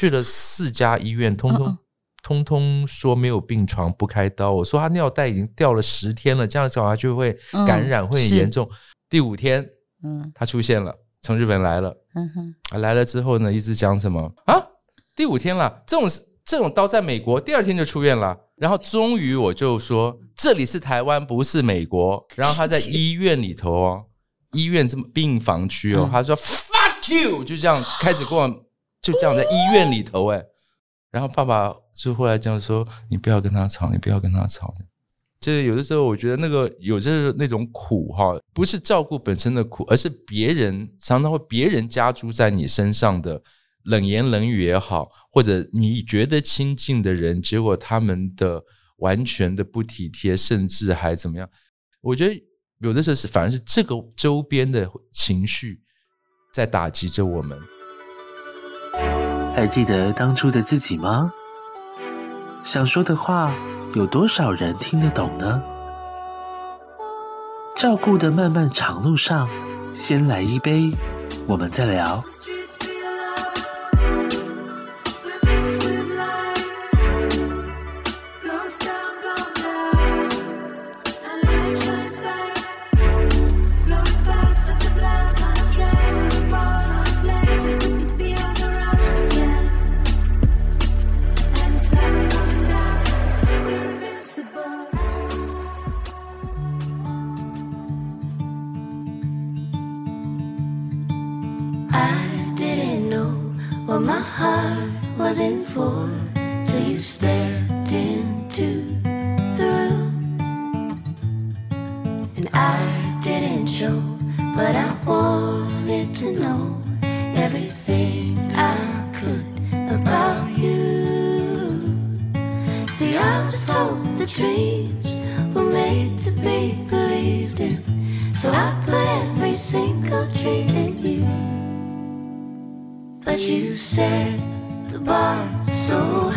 去了四家医院，通通、通通说没有病床，不开刀。我说他尿袋已经掉了十天了，这样小孩就会感染，嗯、会很严重。第五天，嗯，他出现了，从日本来了，嗯哼，来了之后呢，一直讲什么啊？第五天了，这种这种刀在美国，第二天就出院了。然后终于我就说，这里是台湾，不是美国。然后他在医院里头哦，医院这么病房区哦，嗯、他说 fuck you，就这样开始跟我，就这样在医院里头哎。然后爸爸就后来这样说，你不要跟他吵，你不要跟他吵。就是有的时候我觉得那个有就是那种苦哈，不是照顾本身的苦，而是别人常常会别人加诸在你身上的。冷言冷语也好，或者你觉得亲近的人，结果他们的完全的不体贴，甚至还怎么样？我觉得有的时候是反而是这个周边的情绪在打击着我们。还记得当初的自己吗？想说的话，有多少人听得懂呢？照顾的漫漫长路上，先来一杯，我们再聊。heart was in four till you stepped into the room. And I didn't show, but I wanted to know everything I could about you. See, I was told the dreams were made to be believed in, so I put every single dream in you said the bar so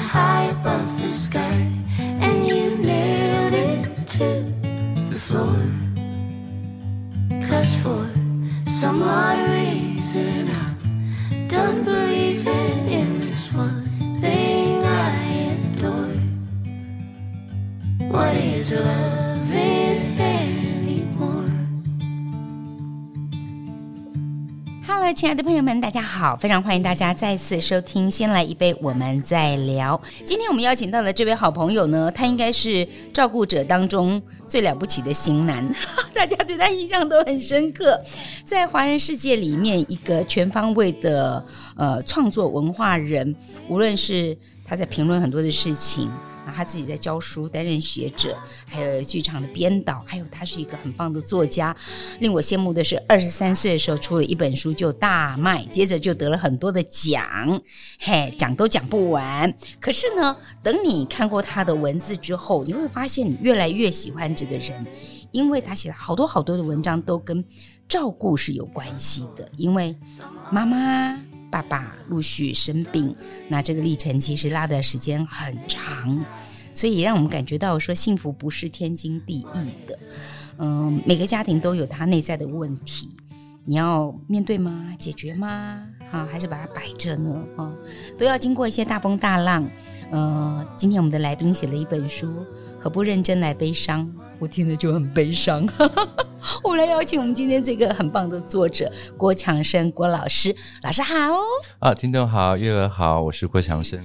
亲爱的朋友们，大家好！非常欢迎大家再次收听《先来一杯，我们再聊》。今天我们邀请到的这位好朋友呢，他应该是照顾者当中最了不起的型男，大家对他印象都很深刻。在华人世界里面，一个全方位的呃创作文化人，无论是他在评论很多的事情。他自己在教书，担任学者，还有剧场的编导，还有他是一个很棒的作家。令我羡慕的是，二十三岁的时候出了一本书就大卖，接着就得了很多的奖，嘿，讲都讲不完。可是呢，等你看过他的文字之后，你会发现你越来越喜欢这个人，因为他写了好多好多的文章都跟照顾是有关系的，因为妈妈。爸爸陆续生病，那这个历程其实拉的时间很长，所以让我们感觉到说幸福不是天经地义的。嗯，每个家庭都有他内在的问题，你要面对吗？解决吗？啊，还是把它摆着呢？啊，都要经过一些大风大浪。呃，今天我们的来宾写了一本书，何不认真来悲伤？我听了就很悲伤。我们来邀请我们今天这个很棒的作者郭强生郭老师，老师好。啊，听众好，月儿好，我是郭强生。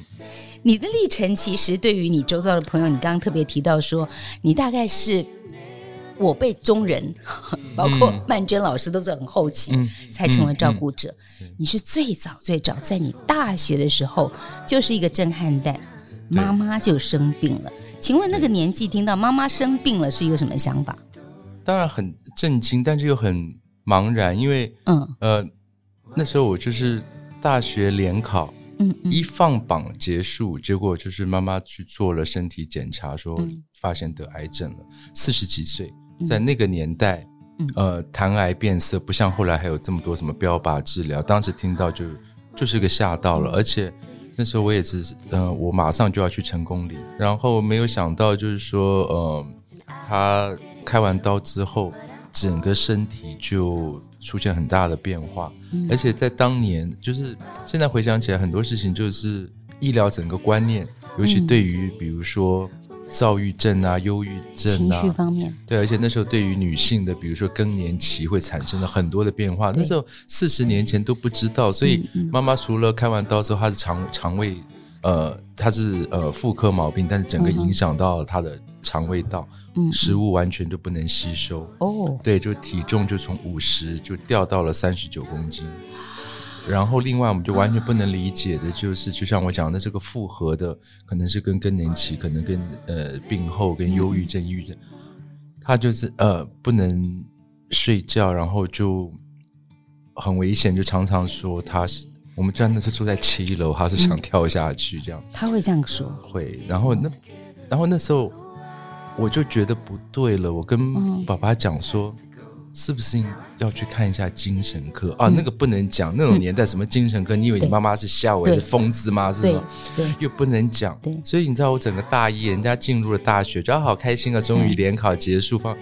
你的历程其实对于你周遭的朋友，你刚刚特别提到说，你大概是我辈中人，包括曼娟老师都是很后期才成为照顾者。嗯嗯嗯、你是最早最早在你大学的时候就是一个震撼弹，妈妈就生病了。请问那个年纪听到妈妈生病了是一个什么想法？当然很震惊，但是又很茫然，因为嗯。呃那时候我就是大学联考，嗯，嗯。一放榜结束，结果就是妈妈去做了身体检查，说发现得癌症了，四十几岁，在那个年代，嗯、呃谈癌变色，不像后来还有这么多什么标靶治疗，当时听到就就是个吓到了，而且。那时候我也是，嗯、呃，我马上就要去成功岭，然后没有想到就是说，呃，他开完刀之后，整个身体就出现很大的变化，嗯、而且在当年，就是现在回想起来，很多事情就是医疗整个观念，尤其对于比如说躁郁症啊、忧郁症啊，情绪方面，对，而且那时候对于女性的，比如说更年期会产生了很多的变化，那时候四十年前都不知道，所以妈妈除了开完刀之后，她的肠肠胃。呃，她是呃妇科毛病，但是整个影响到她的肠胃道，嗯，食物完全都不能吸收。哦，对，就体重就从五十就掉到了三十九公斤。然后另外我们就完全不能理解的就是，就像我讲的，这个复合的可能是跟更年期，可能跟呃病后跟忧郁症、抑郁症，他就是呃不能睡觉，然后就很危险，就常常说他是。我们真的是住在七楼，他是想跳下去这样。他会这样说，会。然后那，然后那时候我就觉得不对了。我跟爸爸讲说，是不是要去看一下精神科啊？那个不能讲，那种年代什么精神科？你以为你妈妈是吓我，是疯子吗？是吗？对，又不能讲。对，所以你知道，我整个大一，人家进入了大学，觉得好开心啊！终于联考结束，放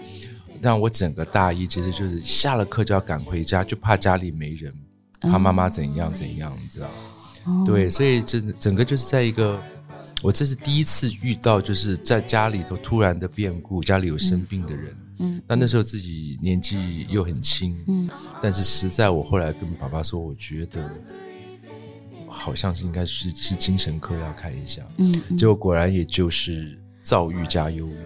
让我整个大一其实就是下了课就要赶回家，就怕家里没人。他妈妈怎样怎样，你知道？哦、对，所以这整个就是在一个，我这是第一次遇到，就是在家里头突然的变故，家里有生病的人。嗯，那那时候自己年纪又很轻。嗯，但是实在我后来跟爸爸说，我觉得好像是应该是是精神科要看一下。嗯，结果果然也就是躁郁加忧郁。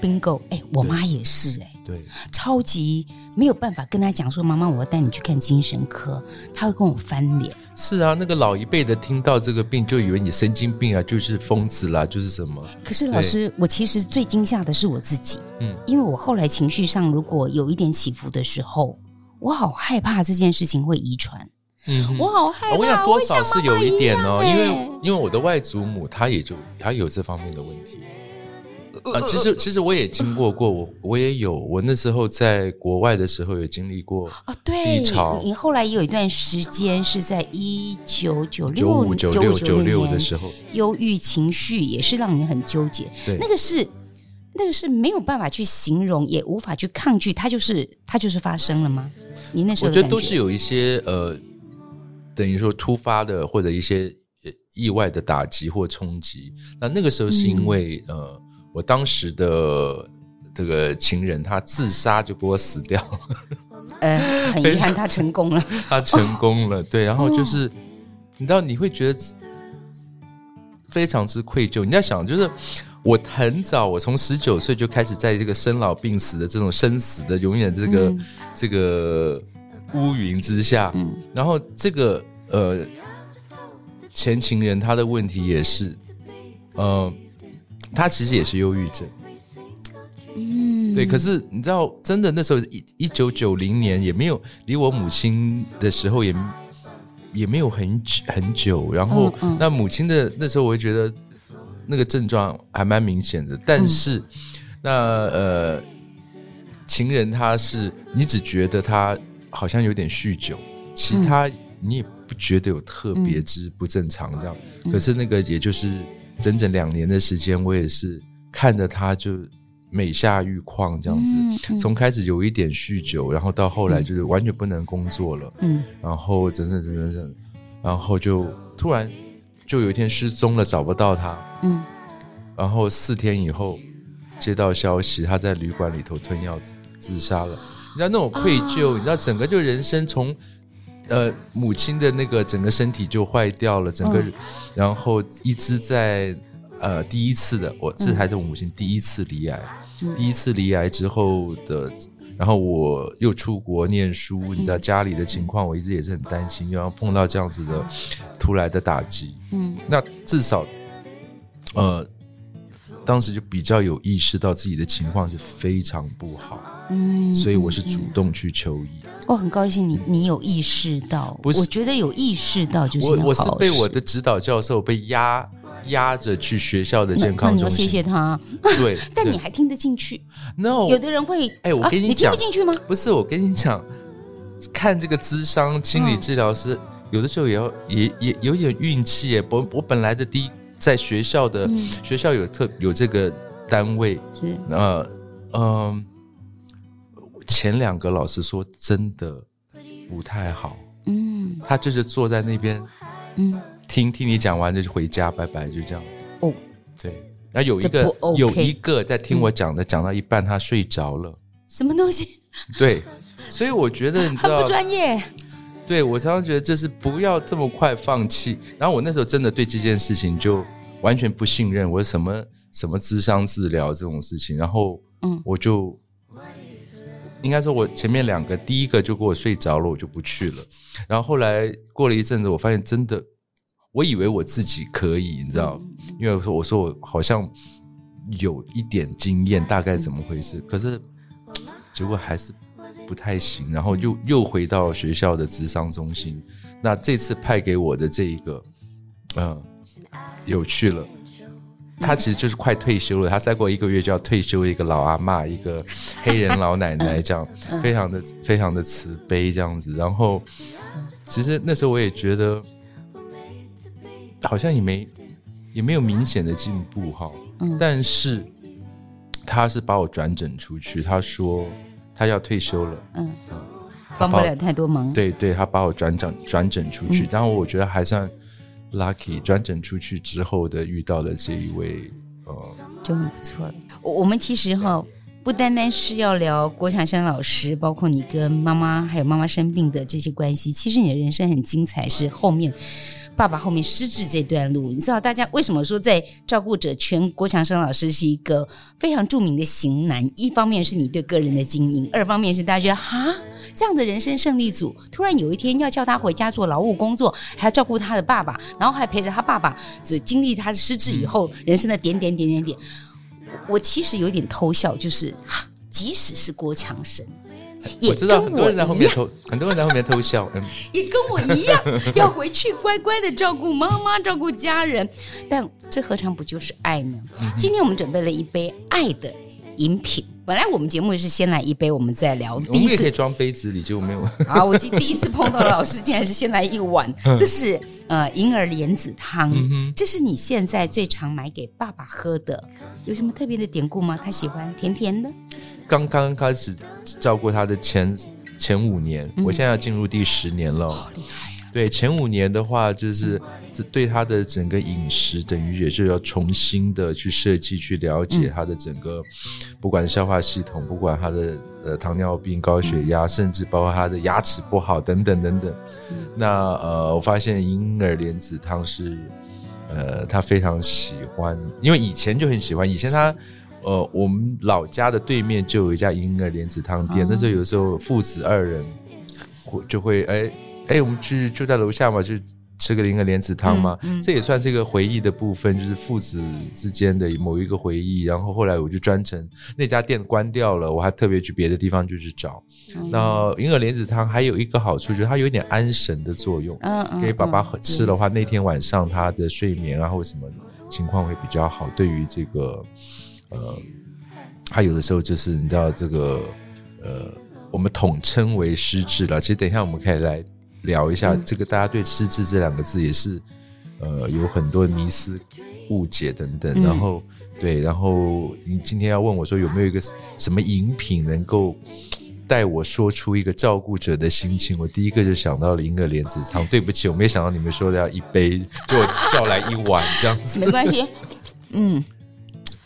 哇，bingo！哎，我妈也是哎。对，超级没有办法跟她讲说，妈妈，我要带你去看精神科，她会跟我翻脸。是啊，那个老一辈的听到这个病就以为你神经病啊，就是疯子啦，就是什么。可是老师，我其实最惊吓的是我自己，嗯，因为我后来情绪上如果有一点起伏的时候，我好害怕这件事情会遗传，嗯，我好害怕。我想多少是有一点哦，因为因为我的外祖母她也就她有这方面的问题。啊，其实其实我也经过过，我我也有，我那时候在国外的时候也经历过哦，对，低潮。你后来也有一段时间是在一九九六、九五、九六、九六的时候，忧郁情绪也是让你很纠结。对，那个是那个是没有办法去形容，也无法去抗拒，它就是它就是发生了吗？你那时候我觉得都是有一些呃，等于说突发的或者一些意外的打击或冲击。那那个时候是因为、嗯、呃。我当时的这个情人，他自杀就给我死掉了。呃，很遗憾，他成功了。他成功了，对。然后就是，哦、你知道，你会觉得非常之愧疚。你在想，就是我很早，我从十九岁就开始在这个生老病死的这种生死的永远这个、嗯、这个乌云之下。嗯。然后这个呃前情人他的问题也是，嗯、呃。他其实也是忧郁症，嗯，对。可是你知道，真的那时候一一九九零年也没有离我母亲的时候也也没有很久很久。然后那母亲的那时候，我会觉得那个症状还蛮明显的。但是那呃，情人他是你只觉得他好像有点酗酒，其他你也不觉得有特别之不正常这样。可是那个也就是。整整两年的时间，我也是看着他就每下愈况这样子，从开始有一点酗酒，然后到后来就是完全不能工作了，嗯，然后整整整整整，然后就突然就有一天失踪了，找不到他，嗯，然后四天以后接到消息，他在旅馆里头吞药自杀了。你知道那种愧疚，你知道整个就人生从。呃，母亲的那个整个身体就坏掉了，整个，嗯、然后一直在呃第一次的，我这还是我母亲第一次离癌，嗯、第一次离癌之后的，然后我又出国念书，嗯、你知道家里的情况，我一直也是很担心，然后碰到这样子的突来的打击，嗯，那至少，呃，当时就比较有意识到自己的情况是非常不好，嗯，所以我是主动去求医。我很高兴你你有意识到，不是，我觉得有意识到就是我我是被我的指导教授被压压着去学校的健康中心，谢谢他。对，但你还听得进去？No，有的人会哎，我跟你讲，你听不进去吗？不是，我跟你讲，看这个智商心理治疗师，有的时候也要也也有点运气耶。我我本来的第一在学校的学校有特有这个单位是呃嗯。前两个老师说真的不太好。嗯，他就是坐在那边，嗯，听听你讲完就回家，拜拜，就这样。哦，对，然后有一个、OK、有一个在听我讲的，讲、嗯、到一半他睡着了。什么东西？对，所以我觉得你知道很不专业。对，我常常觉得就是不要这么快放弃。然后我那时候真的对这件事情就完全不信任，我什么什么智商治疗这种事情，然后嗯，我就。应该说，我前面两个，第一个就给我睡着了，我就不去了。然后后来过了一阵子，我发现真的，我以为我自己可以，你知道，因为我说我说我好像有一点经验，大概怎么回事，可是结果还是不太行。然后又又回到学校的智商中心，那这次派给我的这一个，嗯，有趣了。他其实就是快退休了，他再过一个月就要退休，一个老阿妈，一个黑人老奶奶，这样 非常的非常的慈悲这样子。然后，其实那时候我也觉得，好像也没也没有明显的进步哈。但是他是把我转诊出去，他说他要退休了，嗯，帮不了太多忙。对对，他把我转诊转诊出去，然后我觉得还算。Lucky 转诊出去之后的遇到的这一位，呃，就很不错了。我们其实哈，不单单是要聊郭强生老师，包括你跟妈妈还有妈妈生病的这些关系。其实你的人生很精彩，是后面爸爸后面失智这段路。你知道大家为什么说在照顾者圈，郭强生老师是一个非常著名的型男？一方面是你对个人的经营，二方面是大家觉得哈。这样的人生胜利组，突然有一天要叫他回家做劳务工作，还要照顾他的爸爸，然后还陪着他爸爸，只经历他的失智以后人生的点点点点点。我其实有点偷笑，就是即使是郭强生，我知道很多人在后面偷，很多人在后面偷笑，嗯，也跟我一样 要回去乖乖的照顾妈妈，照顾家人。但这何尝不就是爱呢？今天我们准备了一杯爱的饮品。本来我们节目是先来一杯，我们再聊。第一次我们也可以装杯子里，就没有。啊，我今第一次碰到老师，竟然是先来一碗。这是呃银耳莲子汤，嗯、这是你现在最常买给爸爸喝的，有什么特别的典故吗？他喜欢甜甜的。刚刚开始照顾他的前前五年，嗯、我现在要进入第十年了。好厉害。对，前五年的话，就是这对他的整个饮食，等于也是要重新的去设计、去了解他的整个，不管消化系统，不管他的呃糖尿病、高血压，甚至包括他的牙齿不好等等等等。那呃，我发现银耳莲子汤是呃他非常喜欢，因为以前就很喜欢，以前他呃我们老家的对面就有一家银耳莲子汤店，那时候有时候父子二人会就会哎。哎，我们去就在楼下嘛，就吃个银耳莲子汤嘛，嗯嗯、这也算是一个回忆的部分，就是父子之间的某一个回忆。然后后来我就专程那家店关掉了，我还特别去别的地方就去找。那银耳莲子汤还有一个好处，就是它有一点安神的作用，给爸爸喝吃的话，嗯、那天晚上他的睡眠啊或什么情况会比较好。对于这个，呃，他有的时候就是你知道这个，呃，我们统称为失智了。其实等一下我们可以来。聊一下这个，大家对“失智”这两个字也是，呃，有很多迷思、误解等等。然后，对，然后你今天要问我说有没有一个什么饮品能够带我说出一个照顾者的心情？我第一个就想到了银耳莲子汤。对不起，我没想到你们说的要一杯，就叫来一碗这样子。没关系，嗯。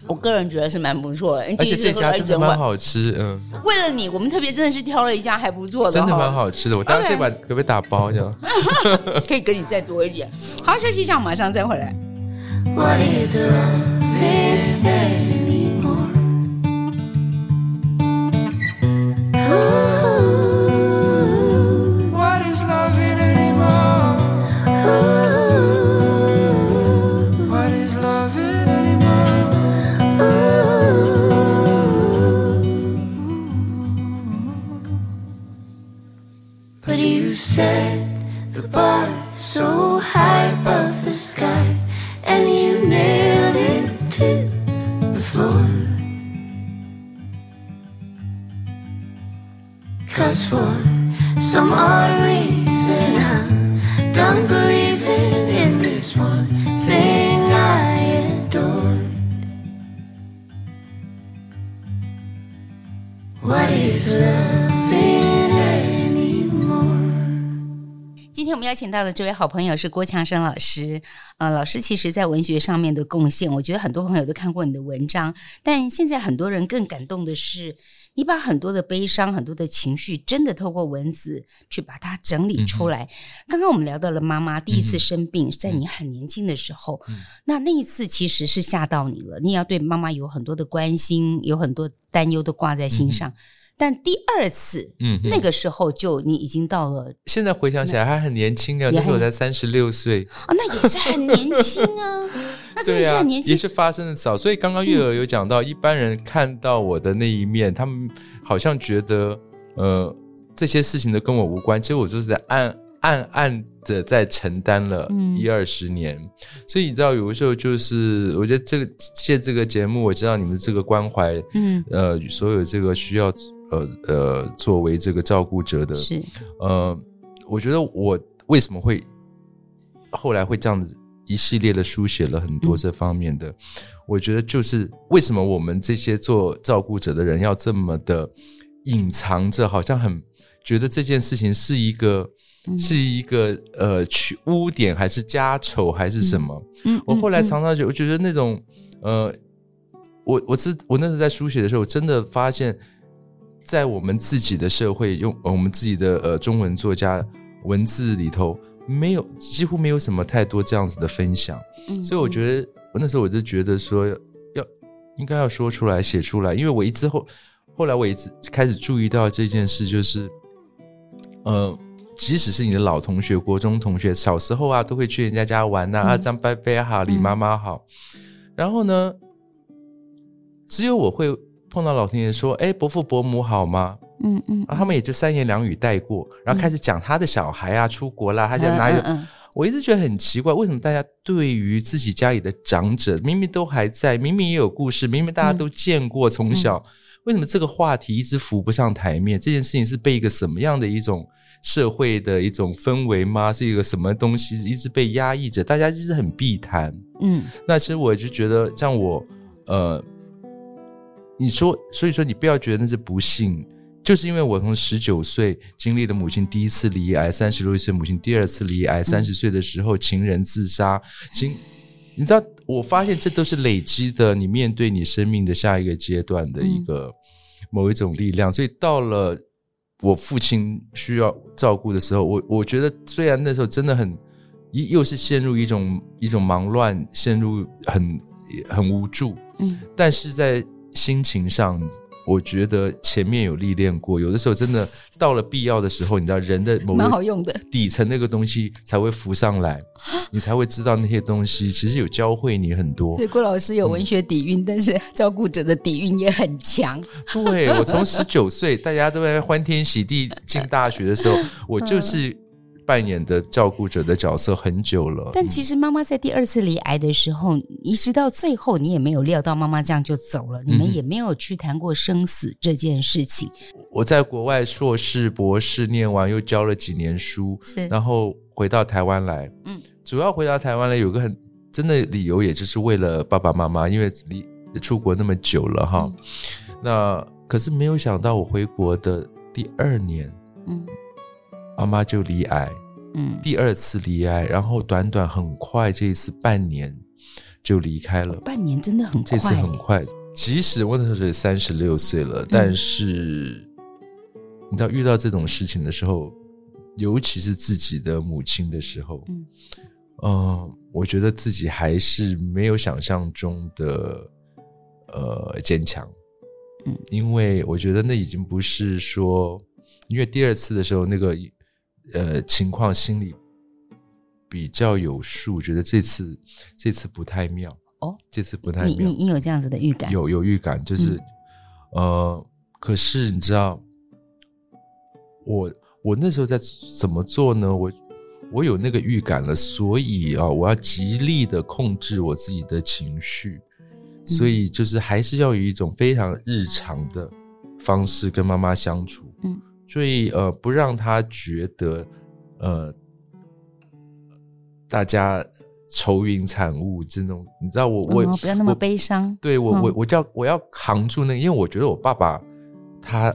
我个人觉得是蛮不错的，而且这家真的蛮好吃，嗯。为了你，我们特别真的是挑了一家还不错的，真的蛮好吃的。我当然这碗可不可以打包这样？可以给你再多一点。好，休息一下，马上再回来。今天我邀请到的这位好朋友是郭强生老师。呃，老师其实在文学上面的贡献，我觉得很多朋友都看过你的文章。但现在很多人更感动的是，你把很多的悲伤、很多的情绪，真的透过文字去把它整理出来。嗯、刚刚我们聊到了妈妈第一次生病，在你很年轻的时候，嗯、那那一次其实是吓到你了。你也要对妈妈有很多的关心，有很多担忧都挂在心上。嗯但第二次，嗯，那个时候就你已经到了。现在回想起来还很年轻啊，那时候才三十六岁哦，那也是很年轻啊。那真的是很年轻，也是发生的早。所以刚刚月娥有讲到，一般人看到我的那一面，他们好像觉得，呃，这些事情都跟我无关。其实我就是在暗暗暗的在承担了一二十年。所以你知道，有的时候就是，我觉得这个借这个节目，我知道你们这个关怀，嗯，呃，所有这个需要。呃呃，作为这个照顾者的，是呃，我觉得我为什么会后来会这样子一系列的书写了很多这方面的，嗯、我觉得就是为什么我们这些做照顾者的人要这么的隐藏着，好像很觉得这件事情是一个、嗯、是一个呃去污点还是家丑还是什么？嗯，我后来常常就我觉得那种呃，我我是我那时候在书写的时候，我真的发现。在我们自己的社会，用我们自己的呃中文作家文字里头，没有几乎没有什么太多这样子的分享，嗯嗯，所以我觉得我那时候我就觉得说要应该要说出来写出来，因为我一直后后来我一直开始注意到这件事，就是呃，即使是你的老同学、国中同学，小时候啊都会去人家家玩呐，啊，啊张伯伯好，李妈妈好，嗯，然后呢，只有我会。碰到老天爷说：“哎，伯父伯母好吗？”嗯嗯，然后他们也就三言两语带过，然后开始讲他的小孩啊，出国啦，他现在哪有？我一直觉得很奇怪，为什么大家对于自己家里的长者，明明都还在，明明也有故事，明明大家都见过，从小为什么这个话题一直浮不上台面？这件事情是被一个什么样的一种社会的一种氛围吗？是一个什么东西一直被压抑着？大家一直很避谈。嗯，那其实我就觉得，像我，呃。你说，所以说你不要觉得那是不幸，就是因为我从十九岁经历了母亲第一次离癌，三十六岁母亲第二次离癌，三十岁的时候情人自杀，情，你知道，我发现这都是累积的，你面对你生命的下一个阶段的一个某一种力量。所以到了我父亲需要照顾的时候，我我觉得虽然那时候真的很一又是陷入一种一种忙乱，陷入很很无助，嗯，但是在。心情上，我觉得前面有历练过，有的时候真的到了必要的时候，你知道人的某个底层那个东西才会浮上来，你才会知道那些东西其实有教会你很多。所以郭老师有文学底蕴，嗯、但是照顾者的底蕴也很强。对，我从十九岁，大家都在欢天喜地进大学的时候，我就是。扮演的照顾者的角色很久了，但其实妈妈在第二次离癌的时候，一直到最后，你也没有料到妈妈这样就走了，你们也没有去谈过生死这件事情。我在国外硕士、博士念完，又教了几年书，然后回到台湾来，嗯，主要回到台湾来有个很真的理由，也就是为了爸爸妈妈，因为离出国那么久了哈，嗯、那可是没有想到我回国的第二年，嗯。妈妈就离癌，嗯，第二次离癌，然后短短很快，这一次半年就离开了。半年真的很快，这次很快。即使我那时候三十六岁了，嗯、但是你知道遇到这种事情的时候，尤其是自己的母亲的时候，嗯，呃，我觉得自己还是没有想象中的呃坚强，嗯，因为我觉得那已经不是说，因为第二次的时候那个。呃，情况心里比较有数，觉得这次这次不太妙哦，这次不太妙。你你你有这样子的预感？有有预感，就是、嗯、呃，可是你知道，我我那时候在怎么做呢？我我有那个预感了，所以啊，我要极力的控制我自己的情绪，嗯、所以就是还是要有一种非常日常的方式跟妈妈相处。嗯。所以呃，不让他觉得呃，大家愁云惨雾这种，你知道我我、哦、不要那么悲伤。对我我我叫我要扛住那个，因为我觉得我爸爸他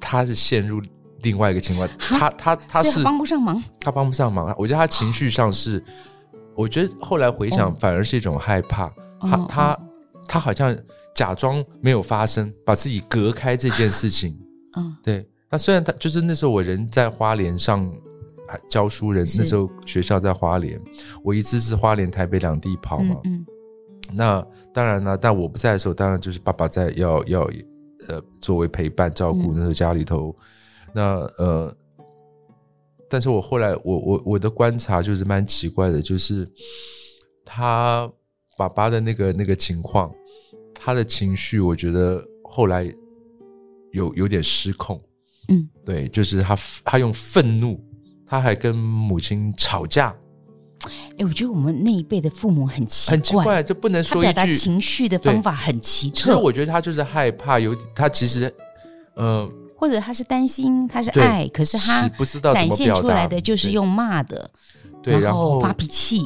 他是陷入另外一个情况，他他他是帮不上忙，他帮不上忙。我觉得他情绪上是，我觉得后来回想反而是一种害怕。哦、他他他好像假装没有发生，把自己隔开这件事情。嗯，对。那虽然他就是那时候我人在花莲上教书人，那时候学校在花莲，我一直是花莲台北两地跑嘛。嗯。嗯那当然了，但我不在的时候，当然就是爸爸在要要呃作为陪伴照顾那时候家里头。嗯、那呃，但是我后来我我我的观察就是蛮奇怪的，就是他爸爸的那个那个情况，他的情绪，我觉得后来有有点失控。嗯，对，就是他他用愤怒，他还跟母亲吵架。哎，我觉得我们那一辈的父母很奇怪，很奇怪，就不能说一句。表达情绪的方法很奇特。其实我觉得他就是害怕，有他其实，嗯、呃，或者他是担心，他是爱，可是他不知道展现出来的就是用骂的，对，然后发脾气。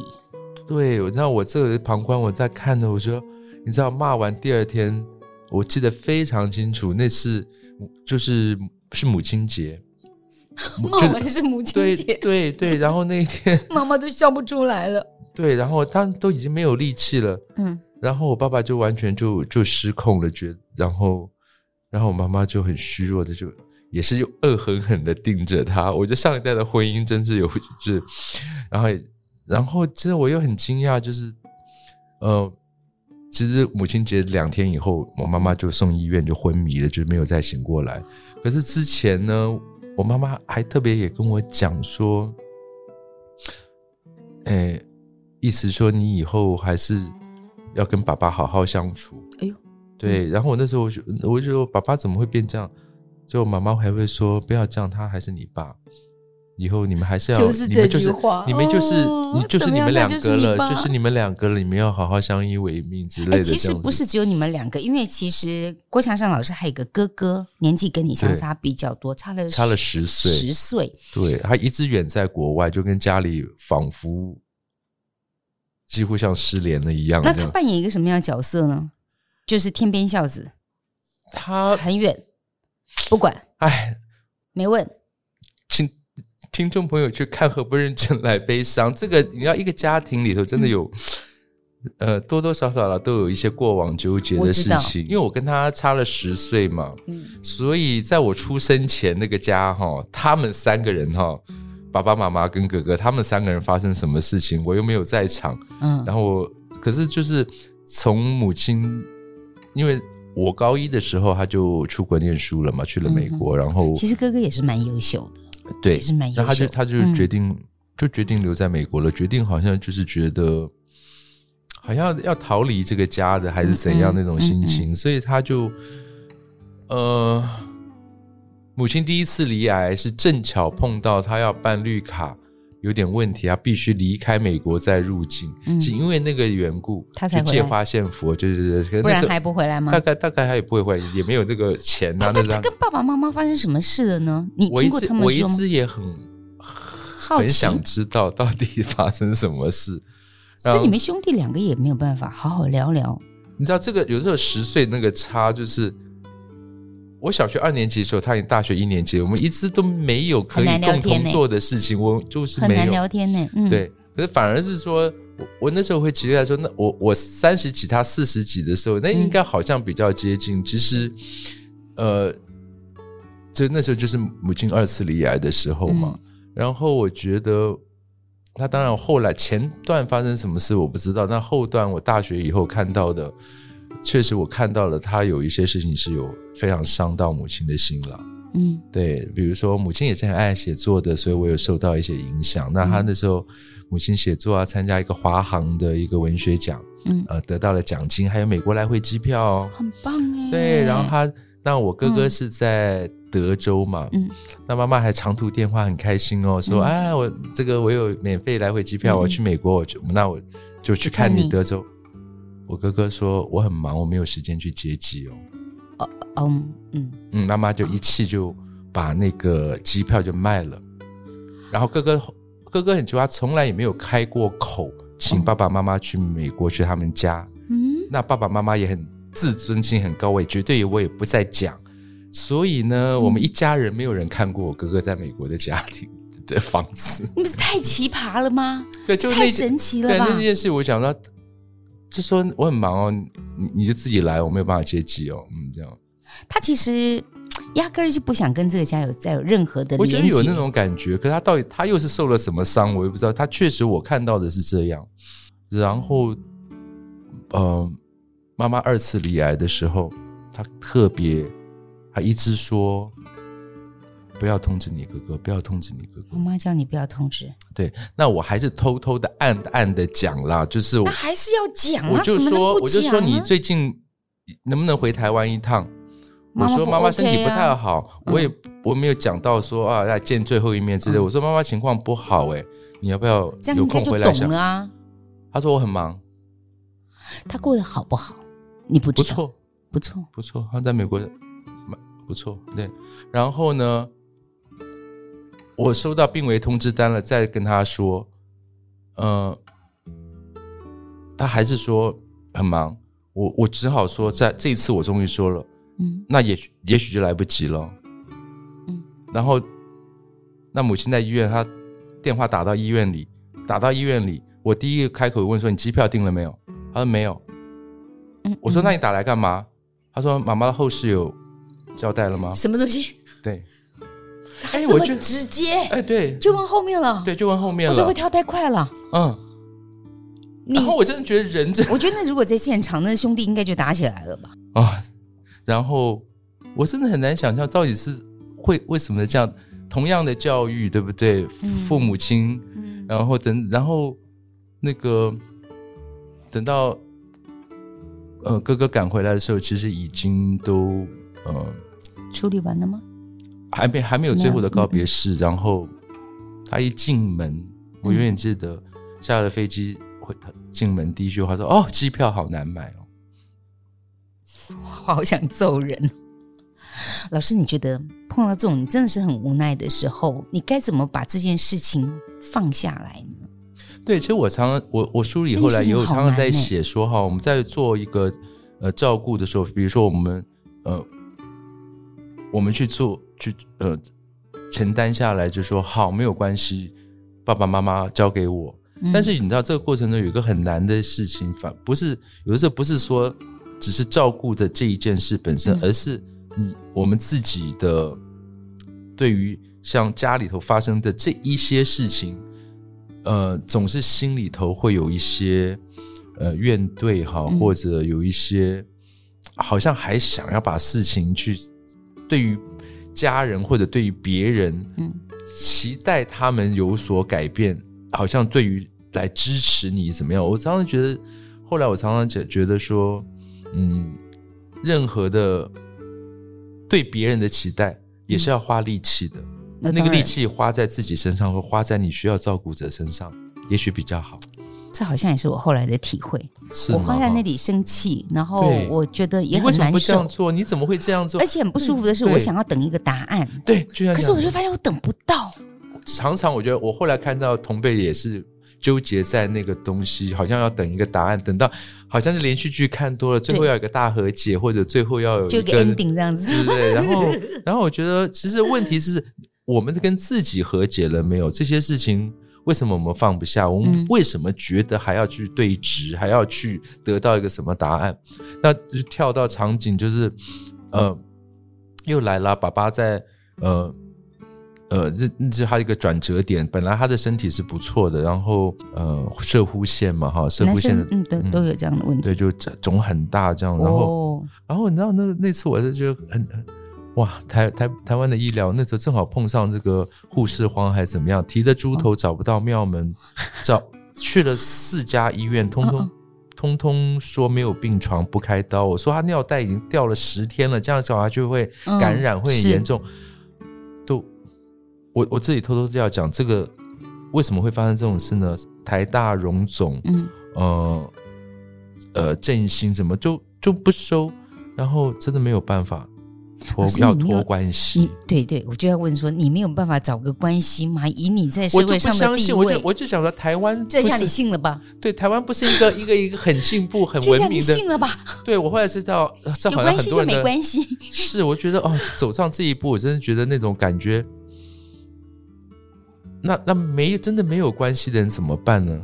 对，我知道我这个旁观，我在看的，我说，你知道骂完第二天，我记得非常清楚，那次就是是母亲节。我们是母亲节，对对对，然后那一天 妈妈都笑不出来了。对，然后他都已经没有力气了。嗯，然后我爸爸就完全就就失控了，觉然后然后我妈妈就很虚弱的，就也是又恶狠狠的盯着他。我觉得上一代的婚姻真是有就是，然后然后其实我又很惊讶，就是呃，其实母亲节两天以后，我妈妈就送医院就昏迷了，就没有再醒过来。可是之前呢？我妈妈还特别也跟我讲说，哎，意思说你以后还是要跟爸爸好好相处。哎呦，对。然后我那时候我就我就说，爸爸怎么会变这样？就我妈妈还会说，不要这样，他还是你爸。以后你们还是要，就是这句话，你们就是，你就是你们两个了，就是你们两个了，你们要好好相依为命之类的。其实不是只有你们两个，因为其实郭强生老师还有个哥哥，年纪跟你相差比较多，差了差了十岁，十岁。对，他一直远在国外，就跟家里仿佛几乎像失联了一样。那他扮演一个什么样的角色呢？就是天边孝子，他很远，不管，哎，没问，请。听众朋友去看《何不认真来悲伤》，这个你要一个家庭里头真的有，嗯、呃，多多少少了都有一些过往纠结的事情。因为我跟他差了十岁嘛，嗯，所以在我出生前那个家哈，他们三个人哈，爸爸妈妈跟哥哥，他们三个人发生什么事情，我又没有在场，嗯，然后我可是就是从母亲，因为我高一的时候他就出国念书了嘛，去了美国，嗯、然后其实哥哥也是蛮优秀的。对，然后他就他就决定、嗯、就决定留在美国了，决定好像就是觉得好像要逃离这个家的，还是怎样那种心情，嗯嗯。嗯、所以他就呃，母亲第一次离癌是正巧碰到他要办绿卡有点问题，他必须离开美国再入境，嗯、是因为那个缘故，他才借花献佛，就是不然还不回来吗？大概大概他也不会回来，也没有这个钱啊。那他跟爸爸妈妈发生什么事了呢？你听过他们说？我一直也很好奇，很想知道到底发生什么事。所以你们兄弟两个也没有办法好好聊聊。你知道这个有时候十岁那个差就是。我小学二年级的时候，他已经大学一年级，我们一直都没有可以共同做的事情，我就是没有很难聊天呢。嗯、对，可是反而是说，我我那时候会期待说，那我我三十几，他四十几的时候，那应该好像比较接近。嗯、其实，呃，就那时候就是母亲二次罹癌的时候嘛。嗯、然后我觉得，他当然后来前段发生什么事我不知道，那后段我大学以后看到的。确实，我看到了他有一些事情是有非常伤到母亲的心了。嗯，对，比如说母亲也是很爱写作的，所以我有受到一些影响。那他那时候母亲写作啊，参加一个华航的一个文学奖，嗯，呃，得到了奖金，还有美国来回机票哦，很棒哎。对，然后他，那我哥哥是在德州嘛，嗯，那妈妈还长途电话很开心哦，说，啊，我这个我有免费来回机票，我去美国，我就那我就去看你德州。我哥哥说我很忙，我没有时间去接机哦。哦，嗯嗯嗯，妈妈就一气就把那个机票就卖了。然后哥哥哥哥很奇怪，他从来也没有开过口请爸爸妈妈去美国去他们家。嗯，那爸爸妈妈也很自尊心很高，我也绝对我也不再讲。所以呢，嗯、我们一家人没有人看过我哥哥在美国的家庭的房子。你不是太奇葩了吗？对，就太神奇了吧？对，那件事我想到，就说我很忙哦，你你就自己来，我没有办法接机哦。嗯，这样。他其实压根儿就不想跟这个家有再有任何的连接。我觉得有那种感觉，可是他到底他又是受了什么伤，我也不知道。他确实我看到的是这样。然后，嗯、呃，妈妈二次离癌的时候，他特别。他一直说不要通知你哥哥，不要通知你哥哥。我妈叫你不要通知。对，那我还是偷偷的、暗暗的讲啦，就是我那还是要讲啊。我就说，我就说你最近能不能回台湾一趟？我说妈妈身体不太好，啊、我也我没有讲到说啊要见最后一面之类。嗯、我说妈妈情况不好、欸，哎，你要不要有空回来想？啊。他说我很忙。他过得好不好？你不知道。不错，不错，不错。他在美国。不错，对，然后呢，我收到病危通知单了，再跟他说，嗯、呃，他还是说很忙，我我只好说，在这一次我终于说了，嗯，那也许也许就来不及了，嗯，然后那母亲在医院，他电话打到医院里，打到医院里，我第一个开口问说，你机票订了没有？他说没有，嗯，我说那你打来干嘛？他说妈妈的后事有。交代了吗？什么东西？对，哎，我就直接，哎，对，就问后面了，对，就问后面了。我这会跳太快了，嗯。然后我真的觉得人这，我觉得那如果在现场，那兄弟应该就打起来了吧？啊，然后我真的很难想象，到底是会为什么这样？同样的教育，对不对？父母亲，嗯然后等，然后那个等到呃哥哥赶回来的时候，其实已经都。呃，处理完了吗？还没，还没有最后的告别式。嗯、然后他一进门，我永远记得、嗯、下了飞机，回他进门第一句话说：“哦，机票好难买哦。”我好想揍人。老师，你觉得碰到这种你真的是很无奈的时候，你该怎么把这件事情放下来呢？对，其实我常常，我我书里后来也有常常在写说哈，我们在做一个呃照顾的时候，比如说我们呃。我们去做，去呃承担下来，就说好，没有关系，爸爸妈妈交给我。嗯、但是你知道这个过程中有一个很难的事情，反不是有的时候不是说只是照顾着这一件事本身，嗯、而是你我们自己的对于像家里头发生的这一些事情，呃，总是心里头会有一些呃怨怼哈，或者有一些、嗯、好像还想要把事情去。对于家人或者对于别人，嗯，期待他们有所改变，好像对于来支持你怎么样？我常常觉得，后来我常常觉觉得说，嗯，任何的对别人的期待也是要花力气的，嗯、那个力气花在自己身上，或花在你需要照顾者身上，也许比较好。这好像也是我后来的体会。是？我放在那里生气，然后我觉得也很难受。你为什么不这样做？你怎么会这样做？而且很不舒服的是，我想要等一个答案。对，就像。可是我就发现我等不到。常常我觉得，我后来看到同辈也是纠结在那个东西，好像要等一个答案，等到好像是连续剧看多了，最后要有一个大和解，或者最后要有一个，就一个 ending 这样子，对？然后，然后我觉得，其实问题是我们跟自己和解了没有？这些事情。为什么我们放不下？我们为什么觉得还要去对峙，嗯、还要去得到一个什么答案？那就跳到场景，就是，呃，又来了。爸爸在，呃，呃，这这是他一个转折点。本来他的身体是不错的，然后，呃，射护腺嘛，哈，射护腺，嗯，都都有这样的问题。对，就肿很大这样。然后，哦、然后你知道那那次我是觉得很。哇，台台台湾的医疗那时候正好碰上这个护士荒还是怎么样，提着猪头找不到庙门，找去了四家医院，通通通通说没有病床不开刀。我说他尿袋已经掉了十天了，这样小孩就会感染，会很严重。都，我我自己偷偷这样讲，这个为什么会发生这种事呢？台大荣总，嗯，呃呃振兴怎么就就不收，然后真的没有办法。托要托关系。对对，我就要问说，你没有办法找个关系吗？以你在社会上的地位，我就相信，我就我就想说，台湾这下你信了吧？对，台湾不是一个一个一个很进步、很文明的，信了吧？对，我后来知道，这好像很多人有关系就没关系。是，我觉得哦，走上这一步，我真的觉得那种感觉。那那没有真的没有关系的人怎么办呢？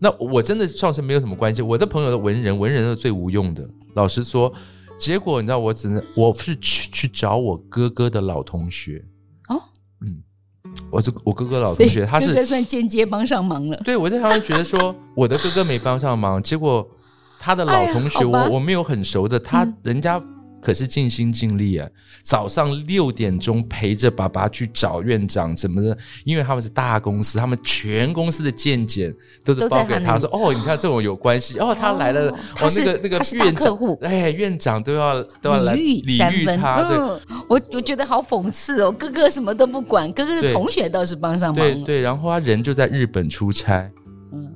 那我真的算是没有什么关系。我的朋友的文人，文人是最无用的。老实说，结果你知道，我只能我是去去找我哥哥的老同学。哦，嗯，我这我哥哥老同学，他是哥哥算间接帮上忙了。对，我在台湾觉得说我的哥哥没帮上忙，结果他的老同学，我我没有很熟的，他人家。可是尽心尽力啊！早上六点钟陪着爸爸去找院长，怎么的？因为他们是大公司，他们全公司的健检都是包给他说：“哦，你看这种有关系哦，他来了，哦，那个那个院长，哎，院长都要都要来礼遇他。”嗯，我我觉得好讽刺哦，哥哥什么都不管，哥哥的同学倒是帮上忙对。对对，然后他人就在日本出差，嗯，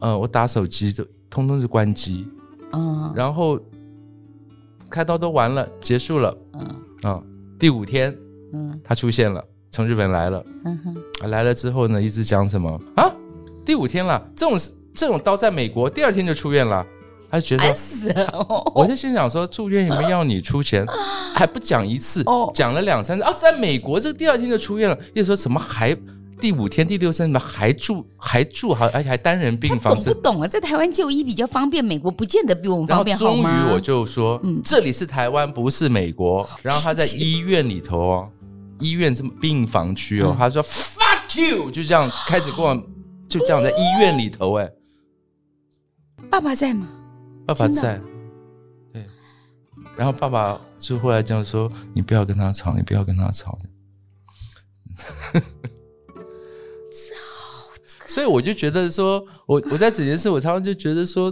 呃，我打手机就通通是关机，嗯，然后。开刀都完了，结束了。嗯啊、哦，第五天，嗯，他出现了，从日本来了。嗯哼，来了之后呢，一直讲什么啊？第五天了，这种这种刀在美国第二天就出院了。他就觉得死了。我就心想说，住院有没有要你出钱？还不讲一次，讲了两三次啊，在美国这第二天就出院了。又说怎么还？第五天、第六天怎么还住还住好，而且还单人病房？懂不懂啊？在台湾就医比较方便，美国不见得比我们方便，好吗？终于我就说，嗯，这里是台湾，不是美国。然后他在医院里头哦，医院这么病房区哦，他说 “fuck you”，就这样开始跟我，就这样在医院里头哎。爸爸在吗？爸爸在。对。然后爸爸就后来这样说：“你不要跟他吵，你不要跟他吵。” 所以我就觉得说，我我在整件事，我常常就觉得说，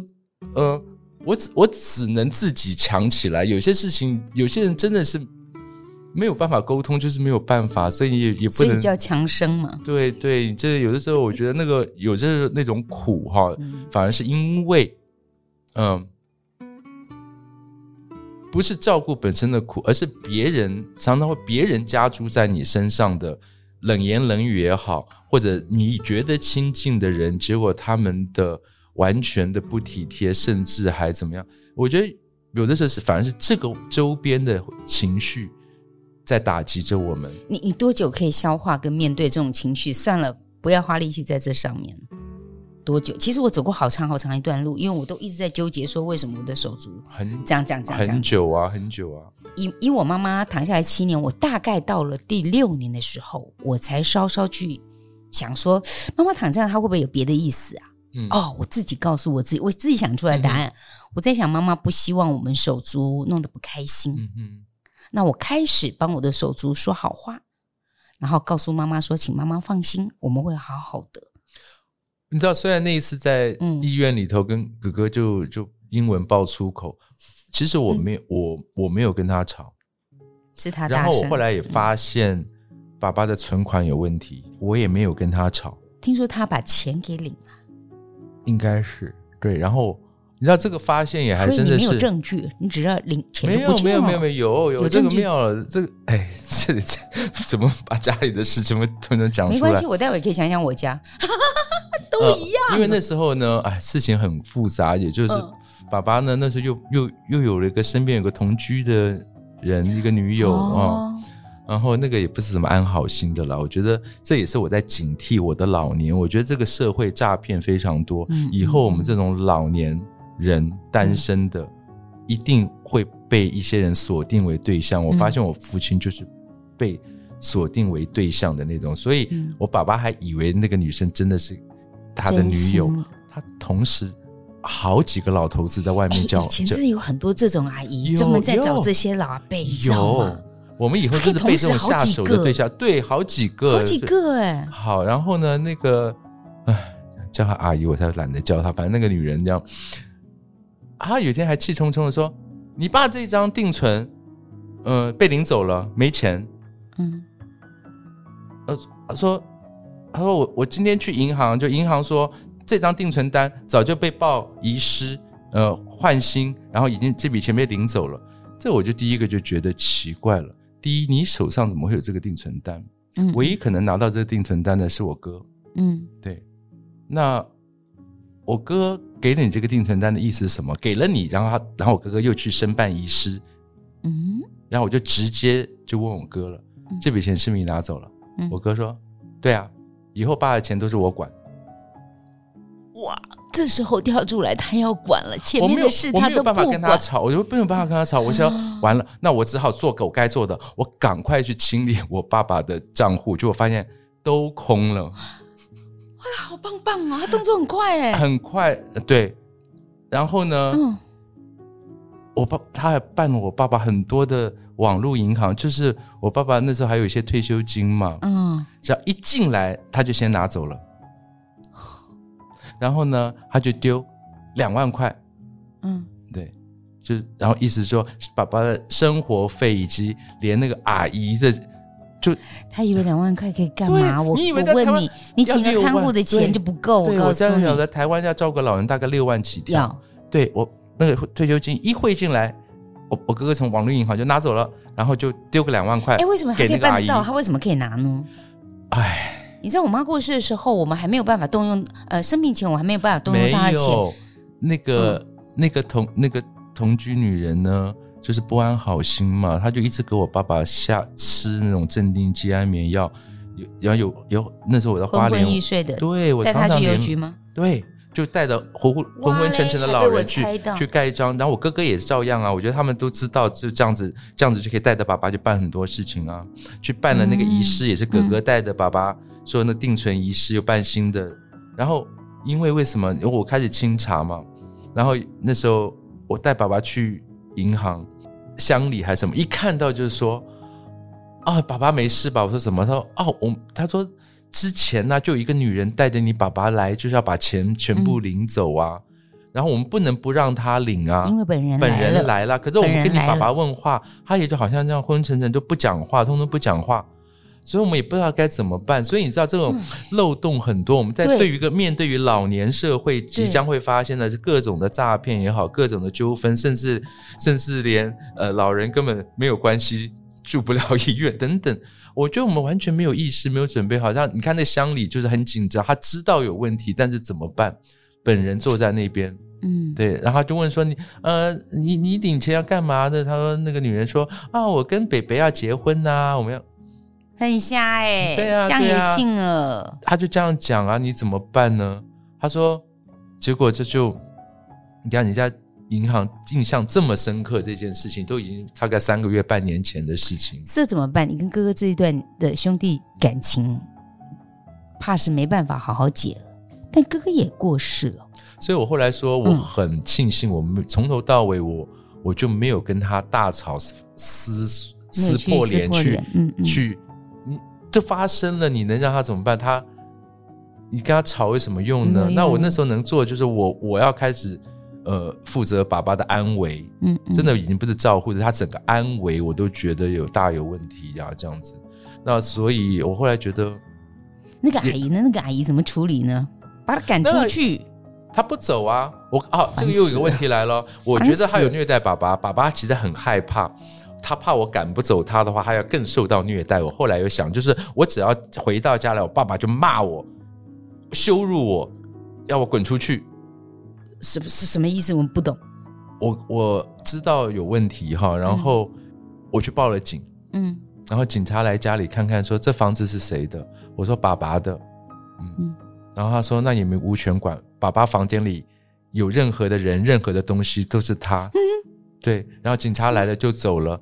呃，我只我只能自己强起来。有些事情，有些人真的是没有办法沟通，就是没有办法，所以也也不能。所以叫强生嘛。对对，这有的时候我觉得那个有这那种苦哈，反而是因为，嗯，不是照顾本身的苦，而是别人常常会别人加诸在你身上的。冷言冷语也好，或者你觉得亲近的人，结果他们的完全的不体贴，甚至还怎么样？我觉得有的时候是反而是这个周边的情绪在打击着我们。你你多久可以消化跟面对这种情绪？算了，不要花力气在这上面。多久？其实我走过好长好长一段路，因为我都一直在纠结，说为什么我的手足很这样这样这样很久啊，很久啊。以以我妈妈躺下来七年，我大概到了第六年的时候，我才稍稍去想说，妈妈躺这样，她会不会有别的意思啊？嗯，哦，我自己告诉我自己，我自己想出来答案。嗯、我在想，妈妈不希望我们手足弄得不开心。嗯嗯，那我开始帮我的手足说好话，然后告诉妈妈说，请妈妈放心，我们会好好的。你知道，虽然那一次在医院里头跟哥哥就就英文爆粗口，其实我没有，嗯、我我没有跟他吵，是他。然后我后来也发现爸爸的存款有问题，我也没有跟他吵。听说他把钱给领了，应该是对。然后你知道这个发现也还真的是没有证据，你只要领钱没有没有没有没有有有这个妙了，这个哎这这怎么把家里的事情都能讲出来？没关系，我待会可以讲讲我家。都一样、呃，因为那时候呢，哎，事情很复杂，也就是爸爸呢，那时候又又又有了一个身边有个同居的人，一个女友啊、哦，然后那个也不是什么安好心的啦。我觉得这也是我在警惕我的老年。我觉得这个社会诈骗非常多，嗯、以后我们这种老年人单身的，一定会被一些人锁定为对象。我发现我父亲就是被锁定为对象的那种，所以我爸爸还以为那个女生真的是。他的女友，他同时好几个老头子在外面叫。以前真的有很多这种阿姨专门在找这些老阿伯，有。我们以后就是被这种下手的对象，对，好几个，好几个哎。好，然后呢，那个，哎，叫她阿姨，我才懒得叫她。反正那个女人这样，她有一天还气冲冲的说：“你爸这张定存，嗯、呃，被领走了，没钱。”嗯，呃，说。他说：“我我今天去银行，就银行说这张定存单早就被报遗失，呃，换新，然后已经这笔钱被领走了。这我就第一个就觉得奇怪了。第一，你手上怎么会有这个定存单？嗯，唯一可能拿到这个定存单的是我哥。嗯，对。那我哥给了你这个定存单的意思是什么？给了你，然后他，然后我哥哥又去申办遗失。嗯，然后我就直接就问我哥了：“嗯、这笔钱是不是你拿走了？”嗯、我哥说：“对啊，以后爸的钱都是我管。”哇！这时候跳出来，他要管了。前面的事他都不管。我没有办法跟他吵，我就没有办法跟他吵。我想完了，那我只好做狗该做的，我赶快去清理我爸爸的账户。结果发现都空了。哇，好棒棒啊！他动作很快哎，很快。对，然后呢？嗯，我爸他还办了我爸爸很多的网络银行，就是我爸爸那时候还有一些退休金嘛。嗯，只要一进来，他就先拿走了。然后呢，他就丢两万块，嗯，对，就然后意思说，爸爸的生活费以及连那个阿姨的，就他以为两万块可以干嘛？我你以为我问你，你请个看护的钱就不够？我告诉你，我在台湾要照顾老人，大概六万起跳。要对我那个退休金一汇进来，我我哥哥从网络银行就拿走了，然后就丢个两万块。哎，为什么他可以办得到？他为什么可以拿呢？哎。你知道我妈过世的时候，我们还没有办法动用，呃，生病前我还没有办法动用她的钱。没有，那个、嗯、那个同那个同居女人呢，就是不安好心嘛，她就一直给我爸爸下吃那种镇定剂安眠药，有然后有有那时候我在花莲昏昏欲睡的，对我常常去邮局吗？对，就带着昏昏昏昏沉沉的老人去去盖章，然后我哥哥也是照样啊，我觉得他们都知道就这样子这样子就可以带着爸爸去办很多事情啊，去办了那个仪式、嗯、也是哥哥带着爸爸。说那定存遗失又办新的，然后因为为什么？因为我开始清查嘛，然后那时候我带爸爸去银行乡里还是什么，一看到就是说啊，爸爸没事吧？我说什么？他说哦，我他说之前呢、啊，就有一个女人带着你爸爸来，就是要把钱全部领走啊，嗯、然后我们不能不让他领啊，因为本人本人来了，可是我们跟你爸爸问话，他也就好像这样昏沉沉就不讲话，通通不讲话。所以我们也不知道该怎么办，所以你知道这种漏洞很多。嗯、我们在对于一个面对于老年社会即将会发现的是各种的诈骗也好，各种的纠纷，甚至甚至连呃老人根本没有关系，住不了医院等等。我觉得我们完全没有意识，没有准备好。像你看那乡里就是很紧张，他知道有问题，但是怎么办？本人坐在那边，嗯，对，然后就问说你呃你你领钱要干嘛的？他说那个女人说啊，我跟北北要结婚呐、啊，我们要。很瞎哎、欸，对啊，这样也信了、啊。他就这样讲啊，你怎么办呢？他说，结果这就，你看人家银行印象这么深刻，这件事情都已经大概三个月、半年前的事情。这怎么办？你跟哥哥这一段的兄弟感情，怕是没办法好好解了。但哥哥也过世了，所以我后来说，我很庆幸，我们从头到尾我，我我就没有跟他大吵撕撕破脸去，嗯嗯、去。这发生了，你能让他怎么办？他，你跟他吵有什么用呢？那我那时候能做的就是我我要开始呃负责爸爸的安危，嗯，嗯，真的已经不是照顾，他整个安危我都觉得有大有问题呀，这样子。那所以我后来觉得，那个阿姨呢？那个阿姨怎么处理呢？把他赶出去？他不走啊！我啊，这个又有一个问题来了。我觉得他有虐待爸爸，爸爸其实很害怕。他怕我赶不走他的话，他要更受到虐待。我后来又想，就是我只要回到家来，我爸爸就骂我、羞辱我，要我滚出去。是不是什么意思？我们不懂。我我知道有问题哈，然后我去报了警。嗯，然后警察来家里看看，说这房子是谁的？我说爸爸的。嗯，嗯，然后他说那你们无权管，爸爸房间里有任何的人、任何的东西都是他。嗯，对。然后警察来了就走了。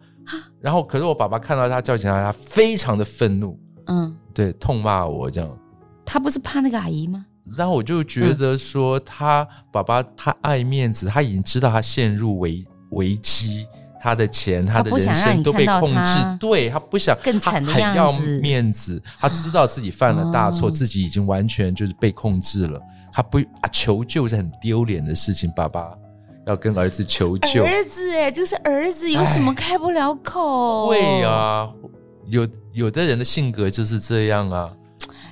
然后，可是我爸爸看到他叫警察，他非常的愤怒，嗯，对，痛骂我这样。他不是怕那个阿姨吗？然后我就觉得说，他爸爸他爱面子，他已经知道他陷入危危机，他的钱、他的人生都被控制，他对他不想更惨的样子，他很要面子，他知道自己犯了大错，哦、自己已经完全就是被控制了，他不啊求救是很丢脸的事情，爸爸。要跟儿子求救，儿子哎，就是儿子，有什么开不了口？会啊，有有的人的性格就是这样啊。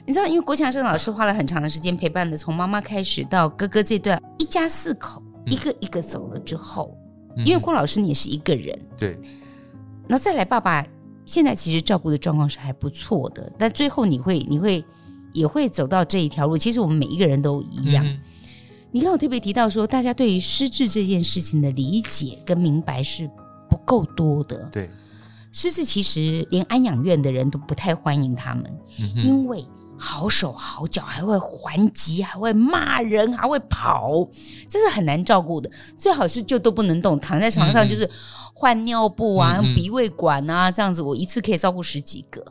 你知道，因为郭强生老师花了很长的时间陪伴的，从妈妈开始到哥哥这段，一家四口一个一个走了之后，因为郭老师你也是一个人，对。那再来，爸爸现在其实照顾的状况是还不错的，但最后你会你会也会走到这一条路。其实我们每一个人都一样。嗯、你看我特别提到说，大家对于失智这件事情的理解跟明白是不够多的。对，失智其实连安养院的人都不太欢迎他们，嗯、因为。好手好脚，还会还击，还会骂人，还会跑，这是很难照顾的。最好是就都不能动，躺在床上就是换尿布啊、嗯、鼻胃管啊，这样子我一次可以照顾十几个。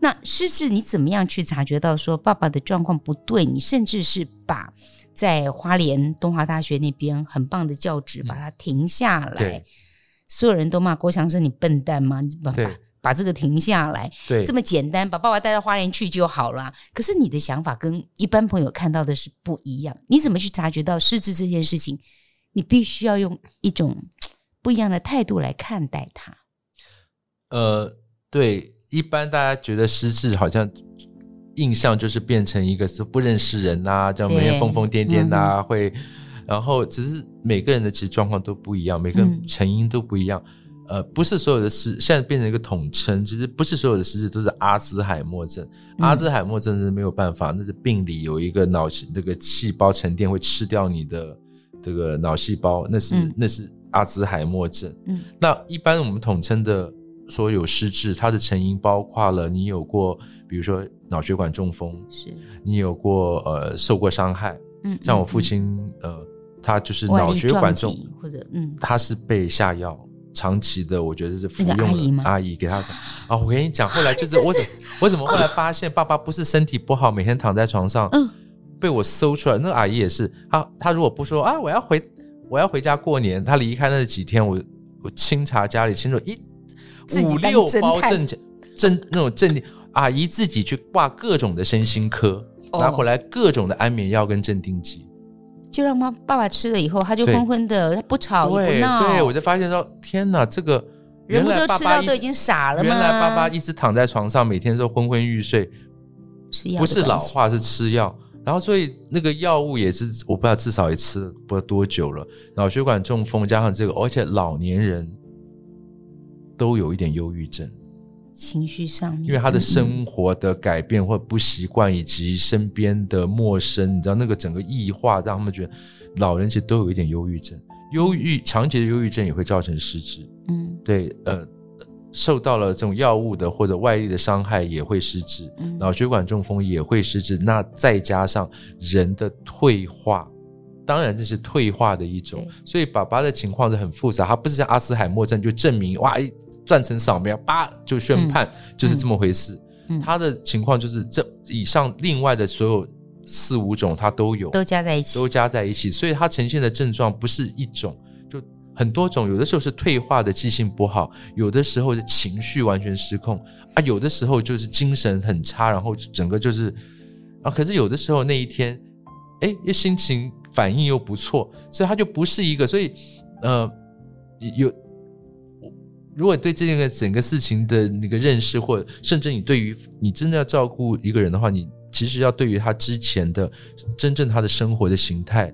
那失智你怎么样去察觉到说爸爸的状况不对？你甚至是把在花莲东华大学那边很棒的教职把它停下来，所有人都骂郭强生你笨蛋吗？你爸爸。把这个停下来，对，这么简单，把爸爸带到花莲去就好了。可是你的想法跟一般朋友看到的是不一样。你怎么去察觉到失智这件事情？你必须要用一种不一样的态度来看待它。呃，对，一般大家觉得失智好像印象就是变成一个是不认识人呐、啊，这样每天疯疯癫癫呐，会，然后只是每个人的其实状况都不一样，每个人成因都不一样。嗯呃，不是所有的失，现在变成一个统称，其实不是所有的失智都是阿兹海默症。嗯、阿兹海默症是没有办法，那是病理有一个脑那个细胞沉淀会吃掉你的这个脑细胞，那是、嗯、那是阿兹海默症。嗯，那一般我们统称的所有失智，它的成因包括了你有过，比如说脑血管中风，是你有过呃受过伤害，嗯，像我父亲、嗯、呃，他就是脑血管中或者嗯，他是被下药。长期的，我觉得是服用的阿姨，阿姨给他讲啊，我跟你讲，后来就 是我怎我怎么后来发现，爸爸不是身体不好，每天躺在床上，嗯，被我搜出来。那个阿姨也是，他他如果不说啊，我要回我要回家过年，她离开那几天，我我清查家里，清楚一五六包证证那种证，阿姨自己去挂各种的身心科，拿回来各种的安眠药跟镇定剂。就让妈爸爸吃了以后，他就昏昏的，他不吵也不闹。对，我就发现说，天哪，这个人不都吃到都已经傻了吗？原来爸爸一直躺在床上，每天都昏昏欲睡，不是老化，是吃药。然后所以那个药物也是，我不知道至少也吃了不知道多久了。脑血管中风加上这个，而且老年人都有一点忧郁症。情绪上面，因为他的生活的改变或不习惯，以及身边的陌生，你知道那个整个异化，让他们觉得老人其实都有一点忧郁症。忧郁长期的忧郁症也会造成失智。嗯，对，呃，受到了这种药物的或者外力的伤害也会失智，脑血管中风也会失智。那再加上人的退化，当然这是退化的一种。所以爸爸的情况是很复杂，他不是像阿兹海默症就证明哇。断成扫描，叭就宣判，嗯、就是这么回事。嗯、他的情况就是这以上另外的所有四五种，他都有，都加在一起，都加在一起。所以他呈现的症状不是一种，就很多种。有的时候是退化的记性不好，有的时候是情绪完全失控啊，有的时候就是精神很差，然后整个就是啊。可是有的时候那一天，哎，又心情反应又不错，所以他就不是一个。所以呃，有。如果对这个整个事情的那个认识，或甚至你对于你真的要照顾一个人的话，你其实要对于他之前的真正他的生活的形态，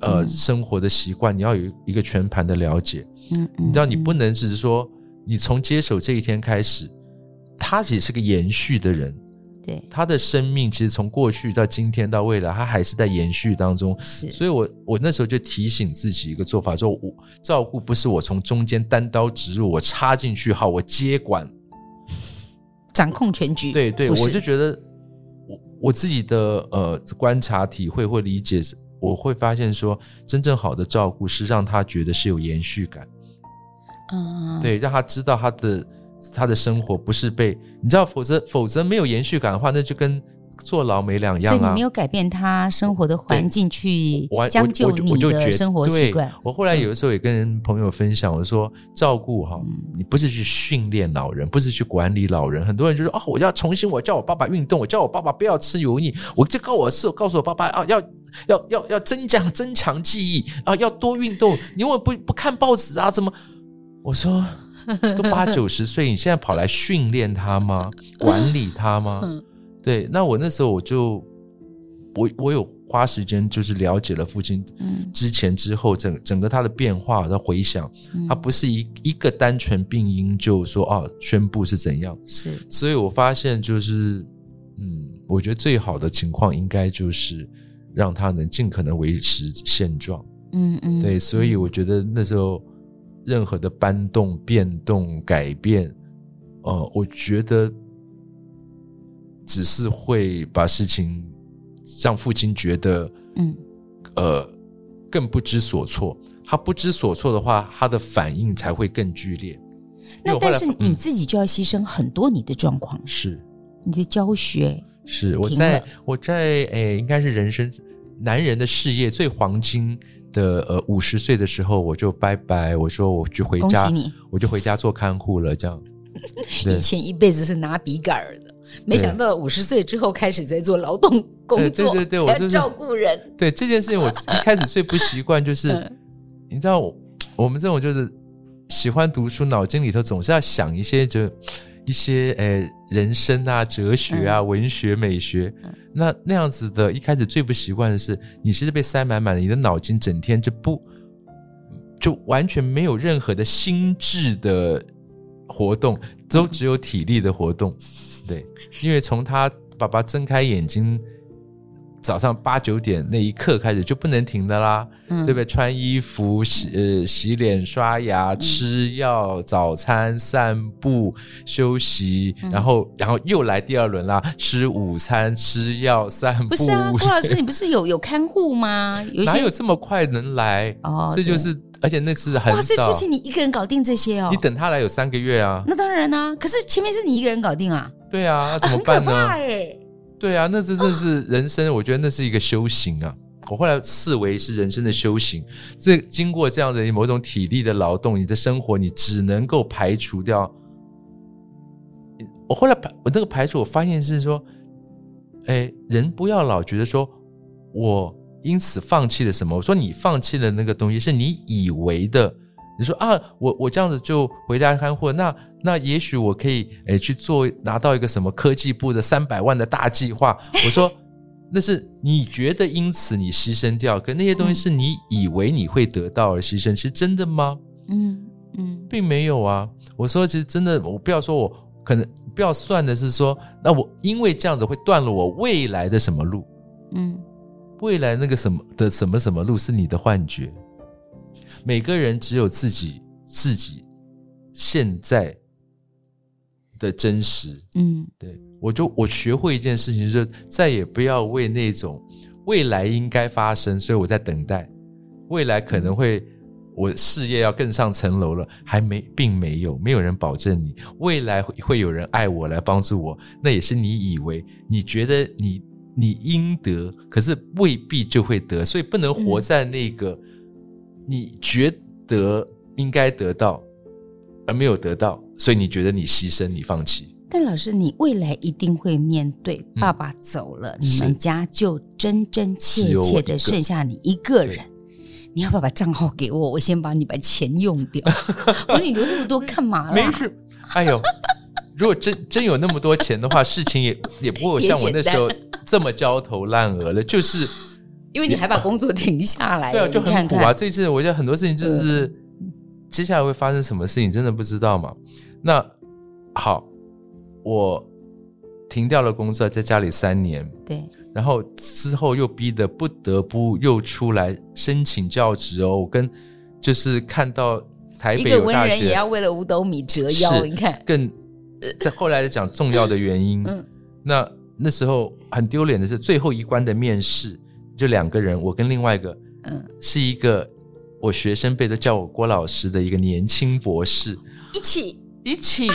呃，嗯、生活的习惯，你要有一个全盘的了解。嗯，嗯，嗯，你知道，你不能只是说你从接手这一天开始，他也是个延续的人。对，他的生命其实从过去到今天到未来，他还是在延续当中。是，所以我我那时候就提醒自己一个做法，说我照顾不是我从中间单刀直入，我插进去，好，我接管，掌控全局。对对，我就觉得我我自己的呃观察、体会或理解，我会发现说，真正好的照顾是让他觉得是有延续感。嗯，对，让他知道他的。他的生活不是被你知道，否则否则没有延续感的话，那就跟坐牢没两样啊。所以你没有改变他生活的环境去将就你的生活习惯。我后来有的时候也跟朋友分享，我说照顾哈，你不是去训练老人，不是去管理老人。很多人就说啊，我要重新，我叫我爸爸运动，我叫我爸爸不要吃油腻，我就告我是告诉我爸爸啊，要要要要增加增强记忆啊，要多运动。你为什么不不看报纸啊？怎么？我说。都八九十岁，你现在跑来训练他吗？管理他吗？对，那我那时候我就我我有花时间就是了解了父亲之前之后整整个他的变化的回想，他不是一一个单纯病因就说哦宣布是怎样，是，所以我发现就是嗯，我觉得最好的情况应该就是让他能尽可能维持现状，嗯嗯，对，所以我觉得那时候任何的搬动、变动、改变，呃，我觉得。只是会把事情让父亲觉得，嗯，呃，更不知所措。他不知所措的话，他的反应才会更剧烈。那但是你自己就要牺牲很多你的状况，是你的教学，是我在我在诶，应该是人生男人的事业最黄金的呃五十岁的时候，我就拜拜，我说我去回家，我就回家做看护了。这样，以前一辈子是拿笔杆儿的。没想到五十岁之后开始在做劳动工作，对对对，我要照顾人。对这件事情，我 一开始最不习惯，就是你知道，我们这种就是喜欢读书，脑筋里头总是要想一些就一些呃人生啊、哲学啊、文学、美学。那那样子的，一开始最不习惯的是，你其实被塞满满的，你的脑筋整天就不就完全没有任何的心智的活动，都只有体力的活动。对，因为从他爸爸睁开眼睛，早上八九点那一刻开始就不能停的啦，嗯、对不对？穿衣服、洗呃洗脸、刷牙、吃药、早餐、散步、休息，嗯、然后然后又来第二轮啦，吃午餐、吃药、散步。不是啊，郭老师，你不是有有看护吗？有哪有这么快能来？哦，这就是。而且那次很哇，所以初期你一个人搞定这些哦？你等他来有三个月啊？那当然啊，可是前面是你一个人搞定啊？对啊，那怎么办呢？啊、很可怕欸、对啊，那这真是人生，我觉得那是一个修行啊。我后来视为是人生的修行。这经过这样的某种体力的劳动，你的生活你只能够排除掉。我后来排我那个排除，我发现是说，哎，人不要老觉得说我。因此放弃了什么？我说你放弃了那个东西，是你以为的。你说啊，我我这样子就回家看货，那那也许我可以诶去做拿到一个什么科技部的三百万的大计划。我说那是你觉得因此你牺牲掉，可那些东西是你以为你会得到而牺牲，其实真的吗？嗯嗯，并没有啊。我说其实真的，我不要说我可能不要算的是说，那我因为这样子会断了我未来的什么路？嗯。未来那个什么的什么什么路是你的幻觉，每个人只有自己自己现在的真实。嗯，对，我就我学会一件事情，就是再也不要为那种未来应该发生，所以我在等待未来可能会我事业要更上层楼了，还没，并没有，没有人保证你未来会会有人爱我来帮助我，那也是你以为你觉得你。你应得，可是未必就会得，所以不能活在那个你觉得应该得到而没有得到，所以你觉得你牺牲、你放弃。但老师，你未来一定会面对爸爸走了，嗯、你们家就真真切切的剩下你一个人。你要不要把账号给我？我先把你把钱用掉。我说你留那么多干嘛了？没事。哎呦，如果真真有那么多钱的话，事情也也不会像我那时候。这么焦头烂额了，就是因为你还把工作停下来，对啊，就很苦啊。看看这一次我觉得很多事情就是接下来会发生什么事情，真的不知道嘛。那好，我停掉了工作，在家里三年，对，然后之后又逼得不得不又出来申请教职哦。我跟就是看到台北文人也要为了五斗米折腰，你看，更在后来讲重要的原因，嗯，那。那时候很丢脸的是最后一关的面试，就两个人，我跟另外一个，嗯，是一个我学生辈都叫我郭老师的一个年轻博士，一起。一起，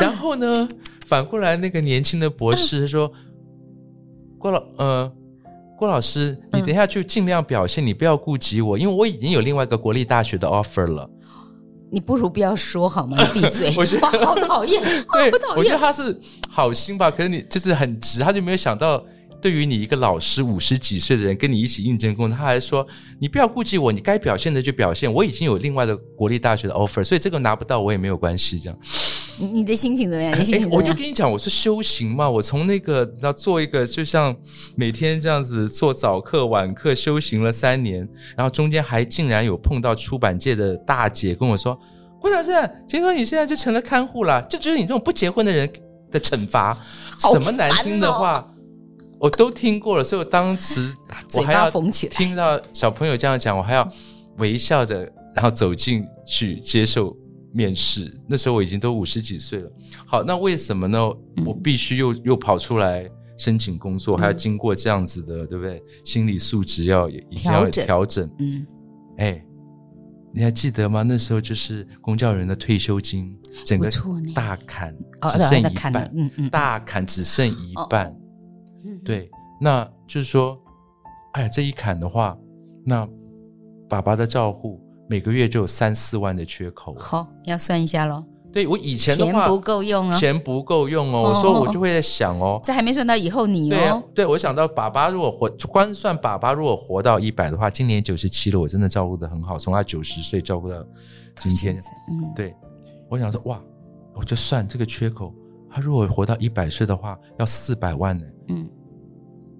然后呢，反过来那个年轻的博士他说，郭老呃郭老师，你等一下就尽量表现，你不要顾及我，因为我已经有另外一个国立大学的 offer 了。你不如不要说好吗？你闭嘴！我觉得好讨厌，对，我觉得他是好心吧，可是你就是很直，他就没有想到，对于你一个老师五十几岁的人跟你一起应征工作，他还说你不要顾忌我，你该表现的就表现。我已经有另外的国立大学的 offer，所以这个拿不到我也没有关系。这样，你的心情怎么样？你心情怎么样？我就跟你讲，我是修行嘛，我从那个要做一个，就像每天这样子做早课晚课，修行了三年，然后中间还竟然有碰到出版界的大姐跟我说：“郭老师，听说你现在就成了看护了，这就是你这种不结婚的人的惩罚。”什么难听的话，我都听过了，所以我当时 我还要听到小朋友这样讲，我还要微笑着，然后走进去接受。面试那时候我已经都五十几岁了，好，那为什么呢？嗯、我必须又又跑出来申请工作，嗯、还要经过这样子的，对不对？心理素质要一定要调整。嗯，哎，你还记得吗？那时候就是公教人的退休金，整个大砍只剩一半，哦、嗯嗯，大砍只剩一半。嗯、对，那就是说，哎呀，这一砍的话，那爸爸的照护。每个月就有三四万的缺口，好，要算一下喽。对，我以前的话，钱不够用哦，钱不够用哦。我说我就会在想哦，这还没算到以后你哦。对，我想到爸爸如果活，光算爸爸如果活到一百的话，今年九十七了，我真的照顾的很好，从他九十岁照顾到今天。嗯，对，我想说哇，我就算这个缺口，他如果活到一百岁的话，要四百万呢。嗯，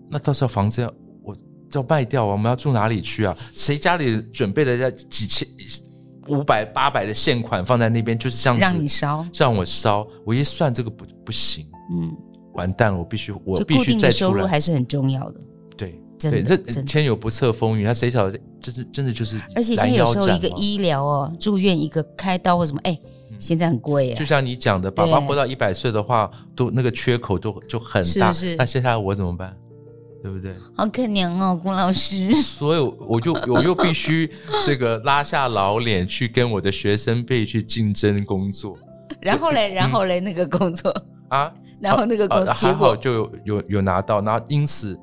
那到时候房子要我。要卖掉啊！我们要住哪里去啊？谁家里准备了要几千、五百、八百的现款放在那边，就是这样子让你烧，让我烧。我一算这个不不行，嗯，完蛋了！我必须，我必须再出来。还是很重要的。对，对，这天有不测风云，他谁晓得？就是真的就是。而且现在有时候一个医疗哦，住院一个开刀或什么，哎，现在很贵啊。就像你讲的，爸爸活到一百岁的话，都那个缺口都就很大。是，那接下来我怎么办？对不对？好可怜哦，郭老师。所以我就 我又必须这个拉下老脸去跟我的学生辈去竞争工作。然后嘞，然后嘞，那个工作啊，然后那个工作还好就有有有拿到，然后因此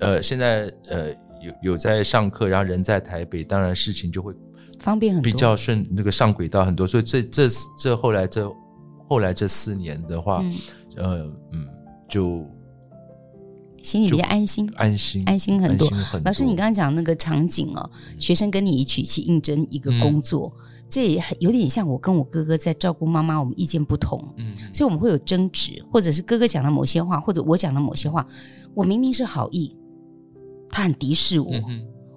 呃，现在呃有有在上课，然后人在台北，当然事情就会方便很多，比较顺，那个上轨道很多。所以这这这后来这后来这四年的话，呃嗯就。心里比较安心，安心，安心很多。老师，你刚刚讲那个场景哦，学生跟你一起去应征一个工作，这也有点像我跟我哥哥在照顾妈妈，我们意见不同，嗯，所以我们会有争执，或者是哥哥讲了某些话，或者我讲了某些话，我明明是好意，他很敌视我，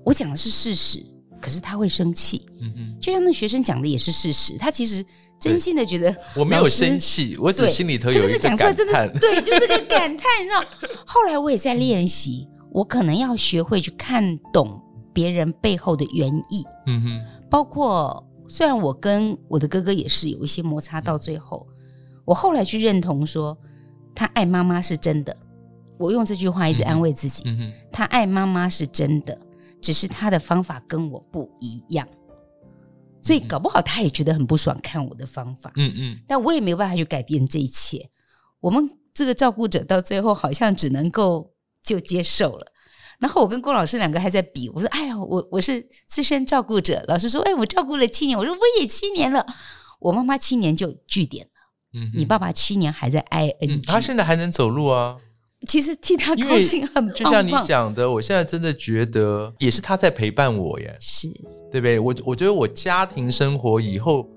我讲的是事实，可是他会生气，嗯嗯，就像那学生讲的也是事实，他其实。真心的觉得我没有生气，我只心里头有一个感叹，真的对，就是个感叹，你知道。后来我也在练习，我可能要学会去看懂别人背后的原意。嗯哼，包括虽然我跟我的哥哥也是有一些摩擦，到最后，我后来去认同说，他爱妈妈是真的。我用这句话一直安慰自己，他爱妈妈是真的，只是他的方法跟我不一样。所以搞不好他也觉得很不爽，看我的方法，嗯嗯，但我也没有办法去改变这一切。我们这个照顾者到最后好像只能够就接受了。然后我跟郭老师两个还在比，我说：“哎呀，我我是资深照顾者。”老师说：“哎，我照顾了七年。”我说：“我也七年了。”我妈妈七年就据点了，嗯，你爸爸七年还在 ing，他现在还能走路啊。其实替他高兴很棒棒，就像你讲的，我现在真的觉得也是他在陪伴我耶，是对不对？我我觉得我家庭生活以后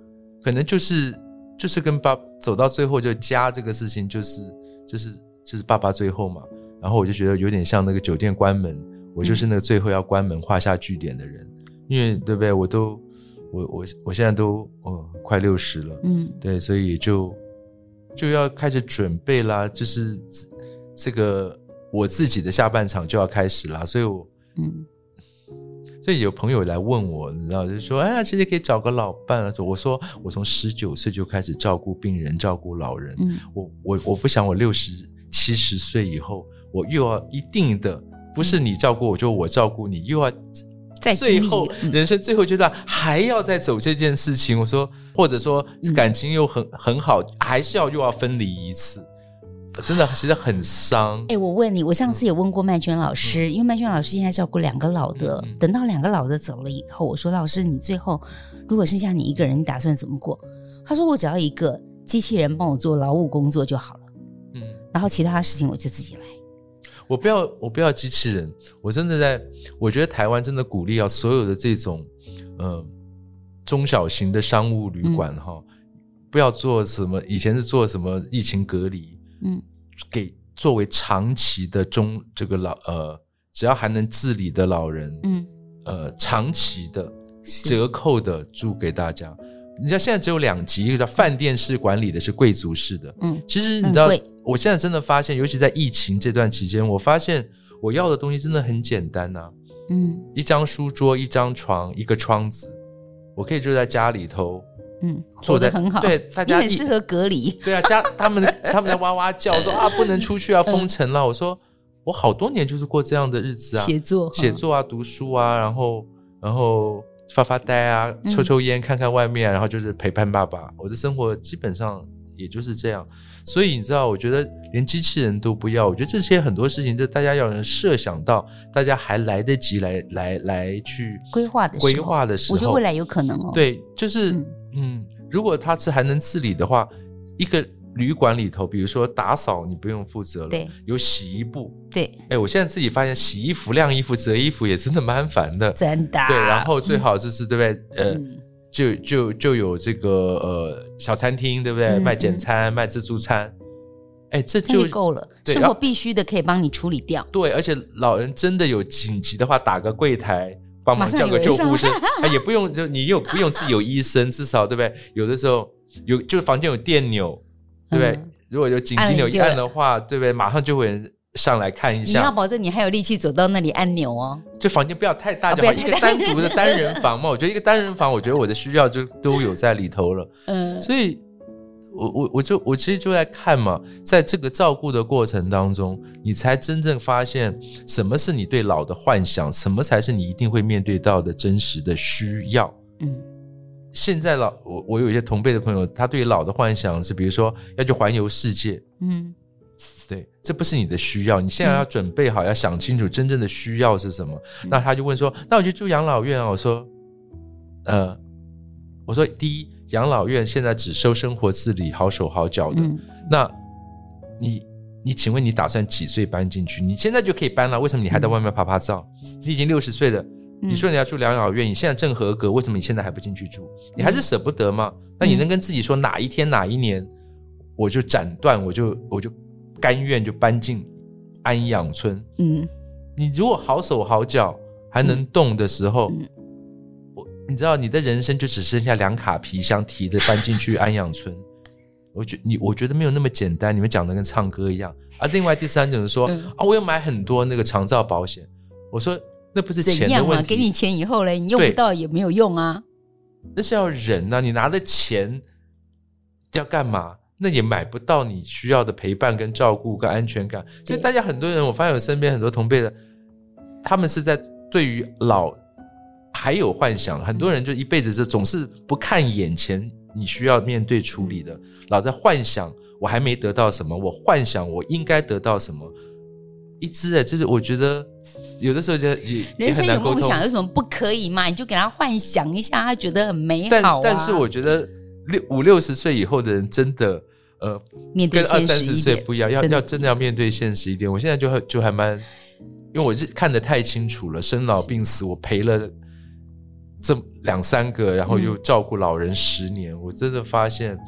可能就是就是跟爸走到最后，就家这个事情就是就是就是爸爸最后嘛。然后我就觉得有点像那个酒店关门，我就是那个最后要关门画下句点的人，嗯、因为对不对？我都我我我现在都哦快六十了，嗯，对，所以就就要开始准备啦，就是。这个我自己的下半场就要开始了，所以我，嗯，所以有朋友来问我，你知道，就说，哎呀，其实可以找个老伴啊。我说，我从十九岁就开始照顾病人，照顾老人。嗯，我我我不想我六十七十岁以后，我又要一定的不是你照顾我，就我照顾你，又要在最后人生最后阶段还要再走这件事情。我说，或者说感情又很很好，还是要又要分离一次。真的其实很伤。哎，我问你，我上次也问过麦娟老师，嗯、因为麦娟老师现在照顾两个老的，嗯、等到两个老的走了以后，我说老师，你最后如果剩下你一个人，你打算怎么过？他说我只要一个机器人帮我做劳务工作就好了，嗯，然后其他的事情我就自己来。我不要，我不要机器人，我真的在，我觉得台湾真的鼓励要所有的这种，嗯、呃，中小型的商务旅馆哈。嗯不要做什么，以前是做什么疫情隔离，嗯，给作为长期的中这个老呃，只要还能自理的老人，嗯，呃，长期的折扣的租给大家。你知道现在只有两级，一个叫饭店式管理的，是贵族式的。嗯，其实你知道，我现在真的发现，尤其在疫情这段期间，我发现我要的东西真的很简单呐。嗯，一张书桌，一张床，一个窗子，我可以就在家里头。嗯，做的很好。对，大家很适合隔离。对啊，家他们他们在哇哇叫 说啊，不能出去啊，封城了。我说我好多年就是过这样的日子啊，写作写作啊，读书啊，然后然后。发发呆啊，抽抽烟，看看外面，然后就是陪伴爸爸。我的生活基本上也就是这样，所以你知道，我觉得连机器人都不要。我觉得这些很多事情，就大家要能设想到，大家还来得及来来来去规划的规划的时候，我觉得未来有可能哦。对，就是嗯，嗯，如果它是还能自理的话，一个。旅馆里头，比如说打扫，你不用负责了。对，有洗衣部。对，哎，我现在自己发现，洗衣服、晾衣服、折衣服也真的蛮烦的。真的。对，然后最好就是对不对？呃，就就就有这个呃小餐厅，对不对？卖简餐、卖自助餐。哎，这就够了。生活必须的可以帮你处理掉。对，而且老人真的有紧急的话，打个柜台帮忙叫个救护车，也不用就你又不用自己有医生，至少对不对？有的时候有，就是房间有电钮。对不对？嗯、如果有紧急钮一按的话，对不对？马上就会上来看一下。你要保证你还有力气走到那里按钮哦。就房间不要太大就好，哦、一个单独的单人房嘛。我觉得一个单人房，我觉得我的需要就都有在里头了。嗯，所以我我我就我其实就在看嘛，在这个照顾的过程当中，你才真正发现什么是你对老的幻想，什么才是你一定会面对到的真实的需要。嗯。现在老我我有一些同辈的朋友，他对老的幻想是，比如说要去环游世界，嗯，对，这不是你的需要，你现在要准备好，要想清楚真正的需要是什么。嗯、那他就问说，那我去住养老院啊？我说，呃，我说第一，养老院现在只收生活自理、好手好脚的。嗯、那你你请问你打算几岁搬进去？你现在就可以搬了，为什么你还在外面趴趴照？你已经六十岁了。你说你要住养老院，你现在正合格，为什么你现在还不进去住？你还是舍不得吗？那你能跟自己说哪一天哪一年，我就斩断，我就我就甘愿就搬进安养村？嗯，你如果好手好脚还能动的时候，我你知道你的人生就只剩下两卡皮箱提着搬进去安养村。我觉你我觉得没有那么简单，你们讲的跟唱歌一样。啊，另外第三种人说啊，我要买很多那个长照保险，我说。那不是钱的问题，给你钱以后嘞，你用不到也没有用啊。那是要忍呐、啊，你拿了钱要干嘛？那也买不到你需要的陪伴、跟照顾、跟安全感。所以大家很多人，我发现我身边很多同辈的，他们是在对于老还有幻想。很多人就一辈子就总是不看眼前你需要面对处理的，老在幻想我还没得到什么，我幻想我应该得到什么。一直哎，就是我觉得有的时候就也人生有梦想，有什么不可以嘛？你就给他幻想一下，他觉得很美好啊。但但是我觉得六五六十岁以后的人真的呃，面对跟二三十岁不一样，要要真的要面对现实一点。我现在就就还蛮，因为我是看得太清楚了，生老病死，我陪了这两三个，然后又照顾老人十年，我真的发现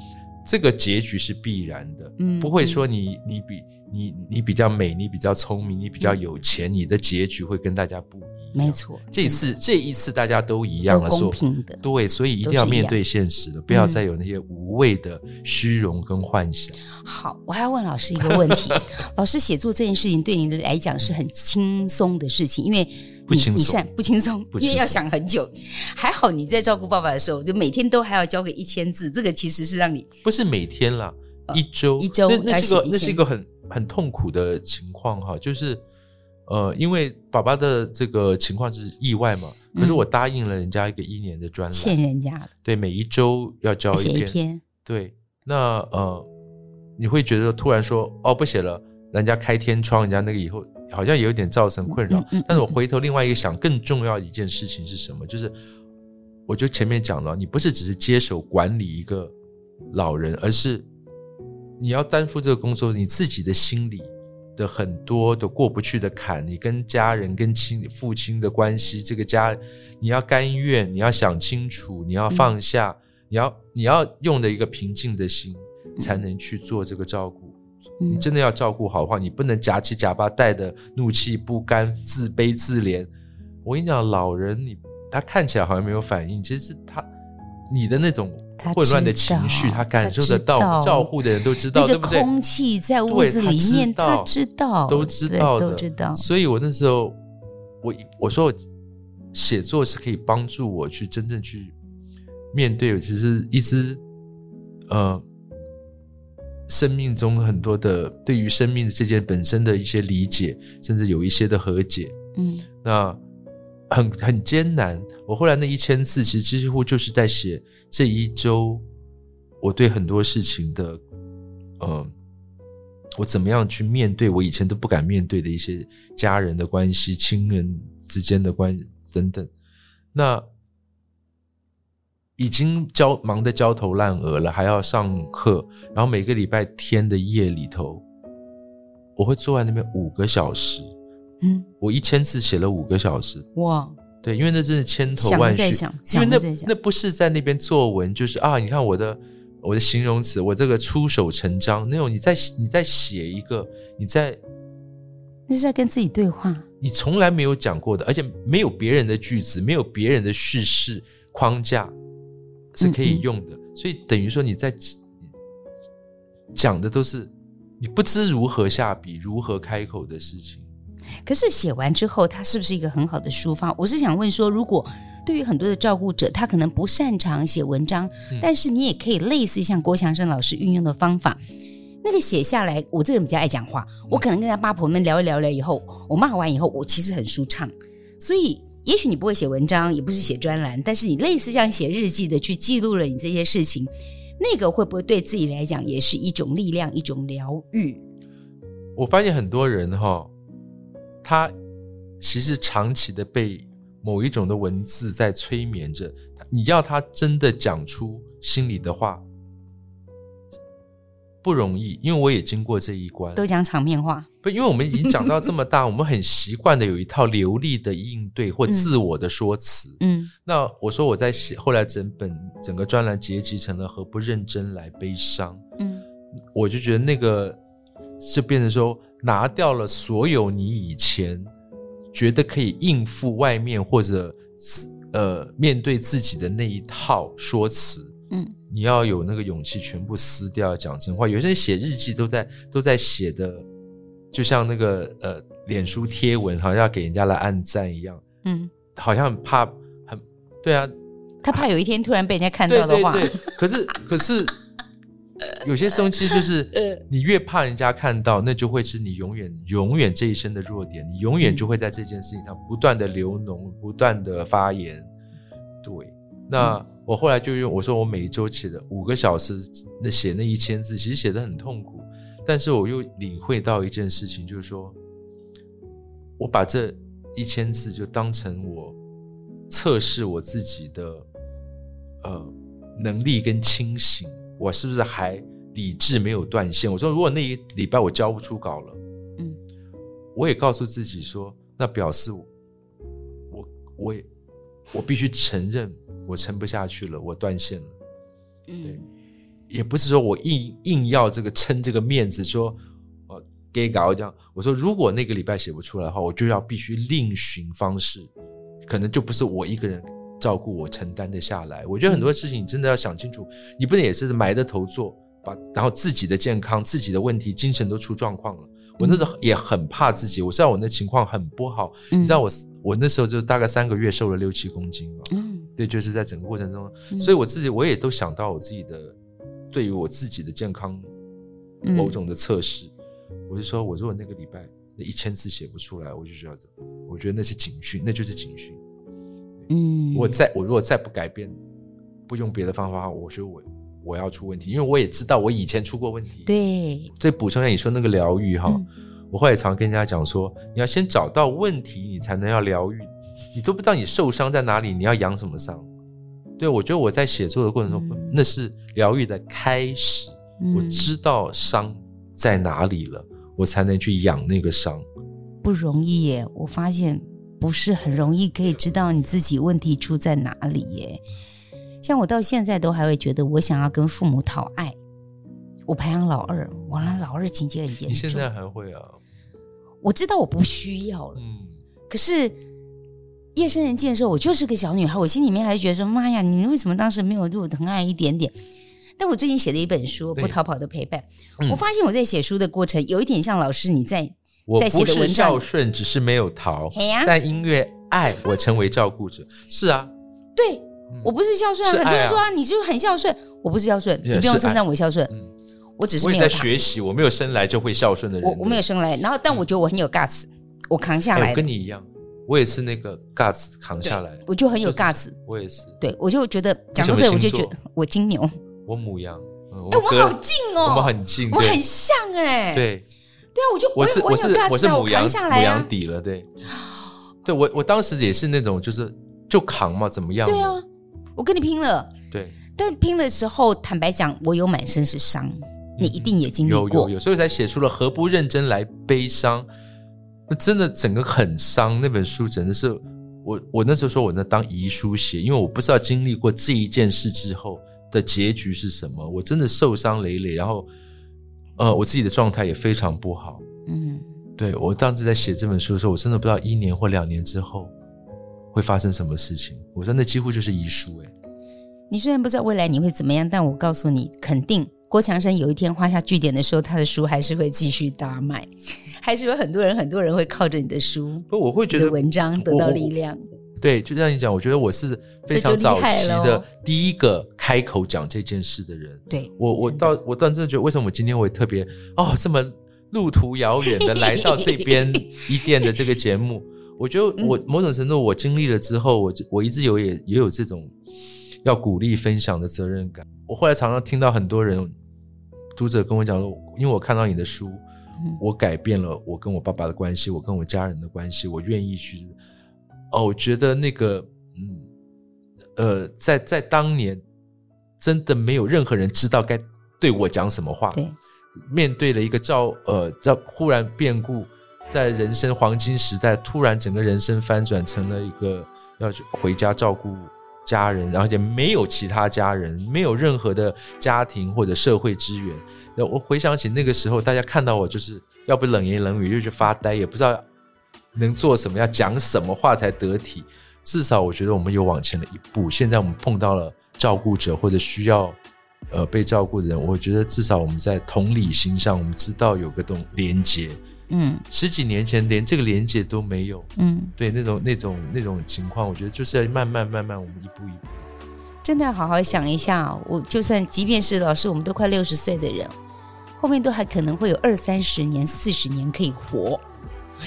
这个结局是必然的，嗯，不会说你你比。你你比较美，你比较聪明，你比较有钱，你的结局会跟大家不一样。没错，这次这一次大家都一样了，公平的。对，所以一定要面对现实的，不要再有那些无谓的虚荣跟幻想。好，我还要问老师一个问题：老师写作这件事情对你的来讲是很轻松的事情，因为不轻松，不轻松，因为要想很久。还好你在照顾爸爸的时候，就每天都还要交个一千字，这个其实是让你不是每天啦，一周一周，那是个那是一个很。很痛苦的情况哈，就是，呃，因为爸爸的这个情况是意外嘛，可是我答应了人家一个一年的专栏，欠人家的，对，每一周要交一篇，一篇，对，那呃，你会觉得突然说哦不写了，人家开天窗，人家那个以后好像也有点造成困扰，嗯嗯嗯、但是我回头另外一个想，更重要的一件事情是什么？就是，我就前面讲了，你不是只是接手管理一个老人，而是。你要担负这个工作，你自己的心里的很多的过不去的坎，你跟家人、跟亲父亲的关系，这个家你要甘愿，你要想清楚，你要放下，嗯、你要你要用的一个平静的心，才能去做这个照顾。嗯、你真的要照顾好的话，你不能夹七夹八带的怒气不甘、自卑自怜。我跟你讲，老人你他看起来好像没有反应，其实是他你的那种混乱的情绪，他，感受得到。照顾的人都知道，对不对空气在屋子里面，他知道，都知道的，都知道。所以我那时候，我我说我写作是可以帮助我去真正去面对，其实一直呃。生命中很多的对于生命的这件本身的一些理解，甚至有一些的和解，嗯，那很很艰难。我后来那一千字，其实几乎就是在写这一周我对很多事情的，呃，我怎么样去面对我以前都不敢面对的一些家人的关系、亲人之间的关系等等。那已经焦忙得焦头烂额了，还要上课，然后每个礼拜天的夜里头，我会坐在那边五个小时。嗯，我一千字写了五个小时。哇，对，因为那真是千头万绪，想因为那那不是在那边作文，就是啊，你看我的我的形容词，我这个出手成章那种。你在你在写一个，你在那是在跟自己对话，你从来没有讲过的，而且没有别人的句子，没有别人的叙事框架。是可以用的，嗯嗯，所以等于说你在讲的都是你不知如何下笔、如何开口的事情。可是写完之后，它是不是一个很好的抒发？我是想问说，如果对于很多的照顾者，他可能不擅长写文章，嗯、但是你也可以类似像郭强生老师运用的方法，那个写下来。我这个人比较爱讲话，我可能跟他八婆们聊一聊聊以后，我骂完以后，我其实很舒畅，所以。也许你不会写文章，也不是写专栏，但是你类似像写日记的去记录了你这些事情，那个会不会对自己来讲也是一种力量，一种疗愈？我发现很多人哈，他其实长期的被某一种的文字在催眠着，你要他真的讲出心里的话。不容易，因为我也经过这一关。都讲场面话，不，因为我们已经讲到这么大，我们很习惯的有一套流利的应对或自我的说辞。嗯，那我说我在写，后来整本整个专栏结集成了何不认真来悲伤。嗯，我就觉得那个就变成说拿掉了所有你以前觉得可以应付外面或者呃面对自己的那一套说辞。嗯。你要有那个勇气，全部撕掉，讲真话。有些人写日记都在都在写的，就像那个呃，脸书贴文，好像要给人家来按赞一样。嗯，好像很怕，很对啊。他怕有一天突然被人家看到的话。对对对。可是可是，有些东西就是 你越怕人家看到，那就会是你永远永远这一生的弱点。你永远就会在这件事情上不断的流脓，不断的发炎。对，那。嗯我后来就用我说我每一周写的五个小时，那写那一千字，其实写的很痛苦，但是我又领会到一件事情，就是说，我把这一千字就当成我测试我自己的呃能力跟清醒，我是不是还理智没有断线？我说如果那一礼拜我交不出稿了，嗯，我也告诉自己说，那表示我我我也我必须承认。我撑不下去了，我断线了。嗯，对，也不是说我硬硬要这个撑这个面子，说呃给稿这样。我说如果那个礼拜写不出来的话，我就要必须另寻方式，可能就不是我一个人照顾我承担的下来。我觉得很多事情你真的要想清楚，你不能也是埋着头做，把然后自己的健康、自己的问题、精神都出状况了。我那时候也很怕自己，我知道我那情况很不好，你知道我我那时候就大概三个月瘦了六七公斤嘛。嗯。对，就是在整个过程中，嗯、所以我自己我也都想到我自己的对于我自己的健康某种的测试，嗯、我就说，我如果那个礼拜那一千字写不出来，我就觉得，我觉得那是警讯，那就是警讯。嗯，我再我如果再不改变，不用别的方法，我觉得我我要出问题，因为我也知道我以前出过问题。对，所以补充一下你说那个疗愈哈，嗯、我后来常跟人家讲说，你要先找到问题，你才能要疗愈。你都不知道你受伤在哪里，你要养什么伤？对，我觉得我在写作的过程中，嗯、那是疗愈的开始。嗯、我知道伤在哪里了，我才能去养那个伤。不容易耶，我发现不是很容易可以知道你自己问题出在哪里耶。像我到现在都还会觉得，我想要跟父母讨爱。我排行老二，我那老二情节很严重。你现在还会啊？我知道我不需要了。嗯。可是夜深人静的时候，我就是个小女孩，我心里面还是觉得说：“妈呀，你为什么当时没有对我疼爱一点点？”但我最近写了一本书《不逃跑的陪伴》，嗯、我发现我在写书的过程有一点像老师你在。我不是孝顺，只是没有逃。啊、但因为爱，我成为照顾者。是啊，对，我不是孝顺。啊、很多人说啊，你就很孝顺，我不是孝顺，你不用称赞我孝顺。我只是没有在学习，我没有生来就会孝顺的人。我我没有生来，然后但我觉得我很有 guts，我扛下来。我跟你一样，我也是那个 guts 扛下来。我就很有 guts，我也是。对，我就觉得讲到这，我就觉得我金牛，我母羊。哎，我们好近哦，我们很近，我们很像哎。对，对啊，我就我是我是我是母羊母羊底了，对。对我我当时也是那种就是就扛嘛，怎么样？对啊，我跟你拼了。对，但拼的时候，坦白讲，我有满身是伤。你一定也经历过，有有有，所以才写出了何不认真来悲伤。那真的整个很伤，那本书真的是我我那时候说我那当遗书写，因为我不知道经历过这一件事之后的结局是什么。我真的受伤累累，然后呃，我自己的状态也非常不好。嗯，对，我当时在写这本书的时候，我真的不知道一年或两年之后会发生什么事情。我说那几乎就是遗书哎。你虽然不知道未来你会怎么样，但我告诉你，肯定。郭强生有一天画下句点的时候，他的书还是会继续大卖，还是有很多人很多人会靠着你的书，不，我会觉得文章得到力量。对，就像你讲，我觉得我是非常早期的第一个开口讲这件事的人。对，我我到我到真的觉得，为什么我今天会特别哦这么路途遥远的来到这边 一店的这个节目？我觉得我某种程度我经历了之后，我我一直有也也有这种要鼓励分享的责任感。我后来常常听到很多人。读者跟我讲说，因为我看到你的书，我改变了我跟我爸爸的关系，我跟我家人的关系，我愿意去。哦，我觉得那个，嗯，呃，在在当年，真的没有任何人知道该对我讲什么话。对，面对了一个照，呃，照忽然变故，在人生黄金时代，突然整个人生翻转成了一个要去回家照顾。家人，然后也没有其他家人，没有任何的家庭或者社会资源。那我回想起那个时候，大家看到我就是要不冷言冷语，就去发呆，也不知道能做什么，要讲什么话才得体。至少我觉得我们有往前了一步。现在我们碰到了照顾者或者需要呃被照顾的人，我觉得至少我们在同理心上，我们知道有个东连接。嗯，十几年前连这个连接都没有。嗯，对，那种那种那种情况，我觉得就是要慢慢慢慢，我们一步一步。真的要好好想一下，我就算即便是老师，我们都快六十岁的人，后面都还可能会有二三十年、四十年可以活。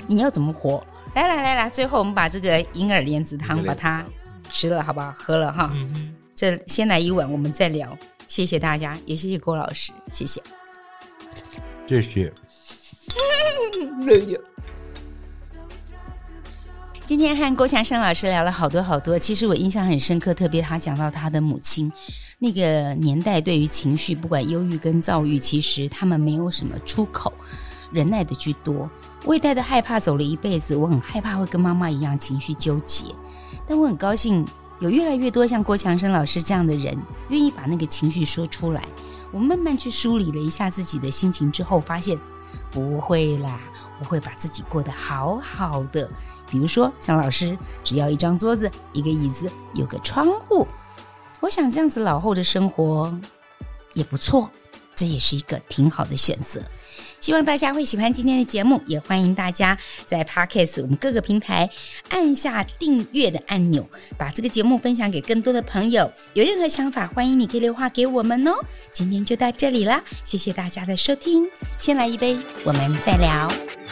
你要怎么活？来来来来，最后我们把这个银耳莲子汤把它吃了，好不好？喝了哈。嗯。这先来一碗，我们再聊。谢谢大家，也谢谢郭老师，谢谢。谢谢。今天和郭强生老师聊了好多好多，其实我印象很深刻，特别他讲到他的母亲，那个年代对于情绪，不管忧郁跟躁郁，其实他们没有什么出口，忍耐的居多。我也带着害怕走了一辈子，我很害怕会跟妈妈一样情绪纠结，但我很高兴有越来越多像郭强生老师这样的人，愿意把那个情绪说出来。我慢慢去梳理了一下自己的心情之后，发现。不会啦，我会把自己过得好好的。比如说，像老师，只要一张桌子、一个椅子、有个窗户，我想这样子老后的生活也不错。这也是一个挺好的选择。希望大家会喜欢今天的节目，也欢迎大家在 Podcast 我们各个平台按下订阅的按钮，把这个节目分享给更多的朋友。有任何想法，欢迎你可以留话给我们哦。今天就到这里了，谢谢大家的收听。先来一杯，我们再聊。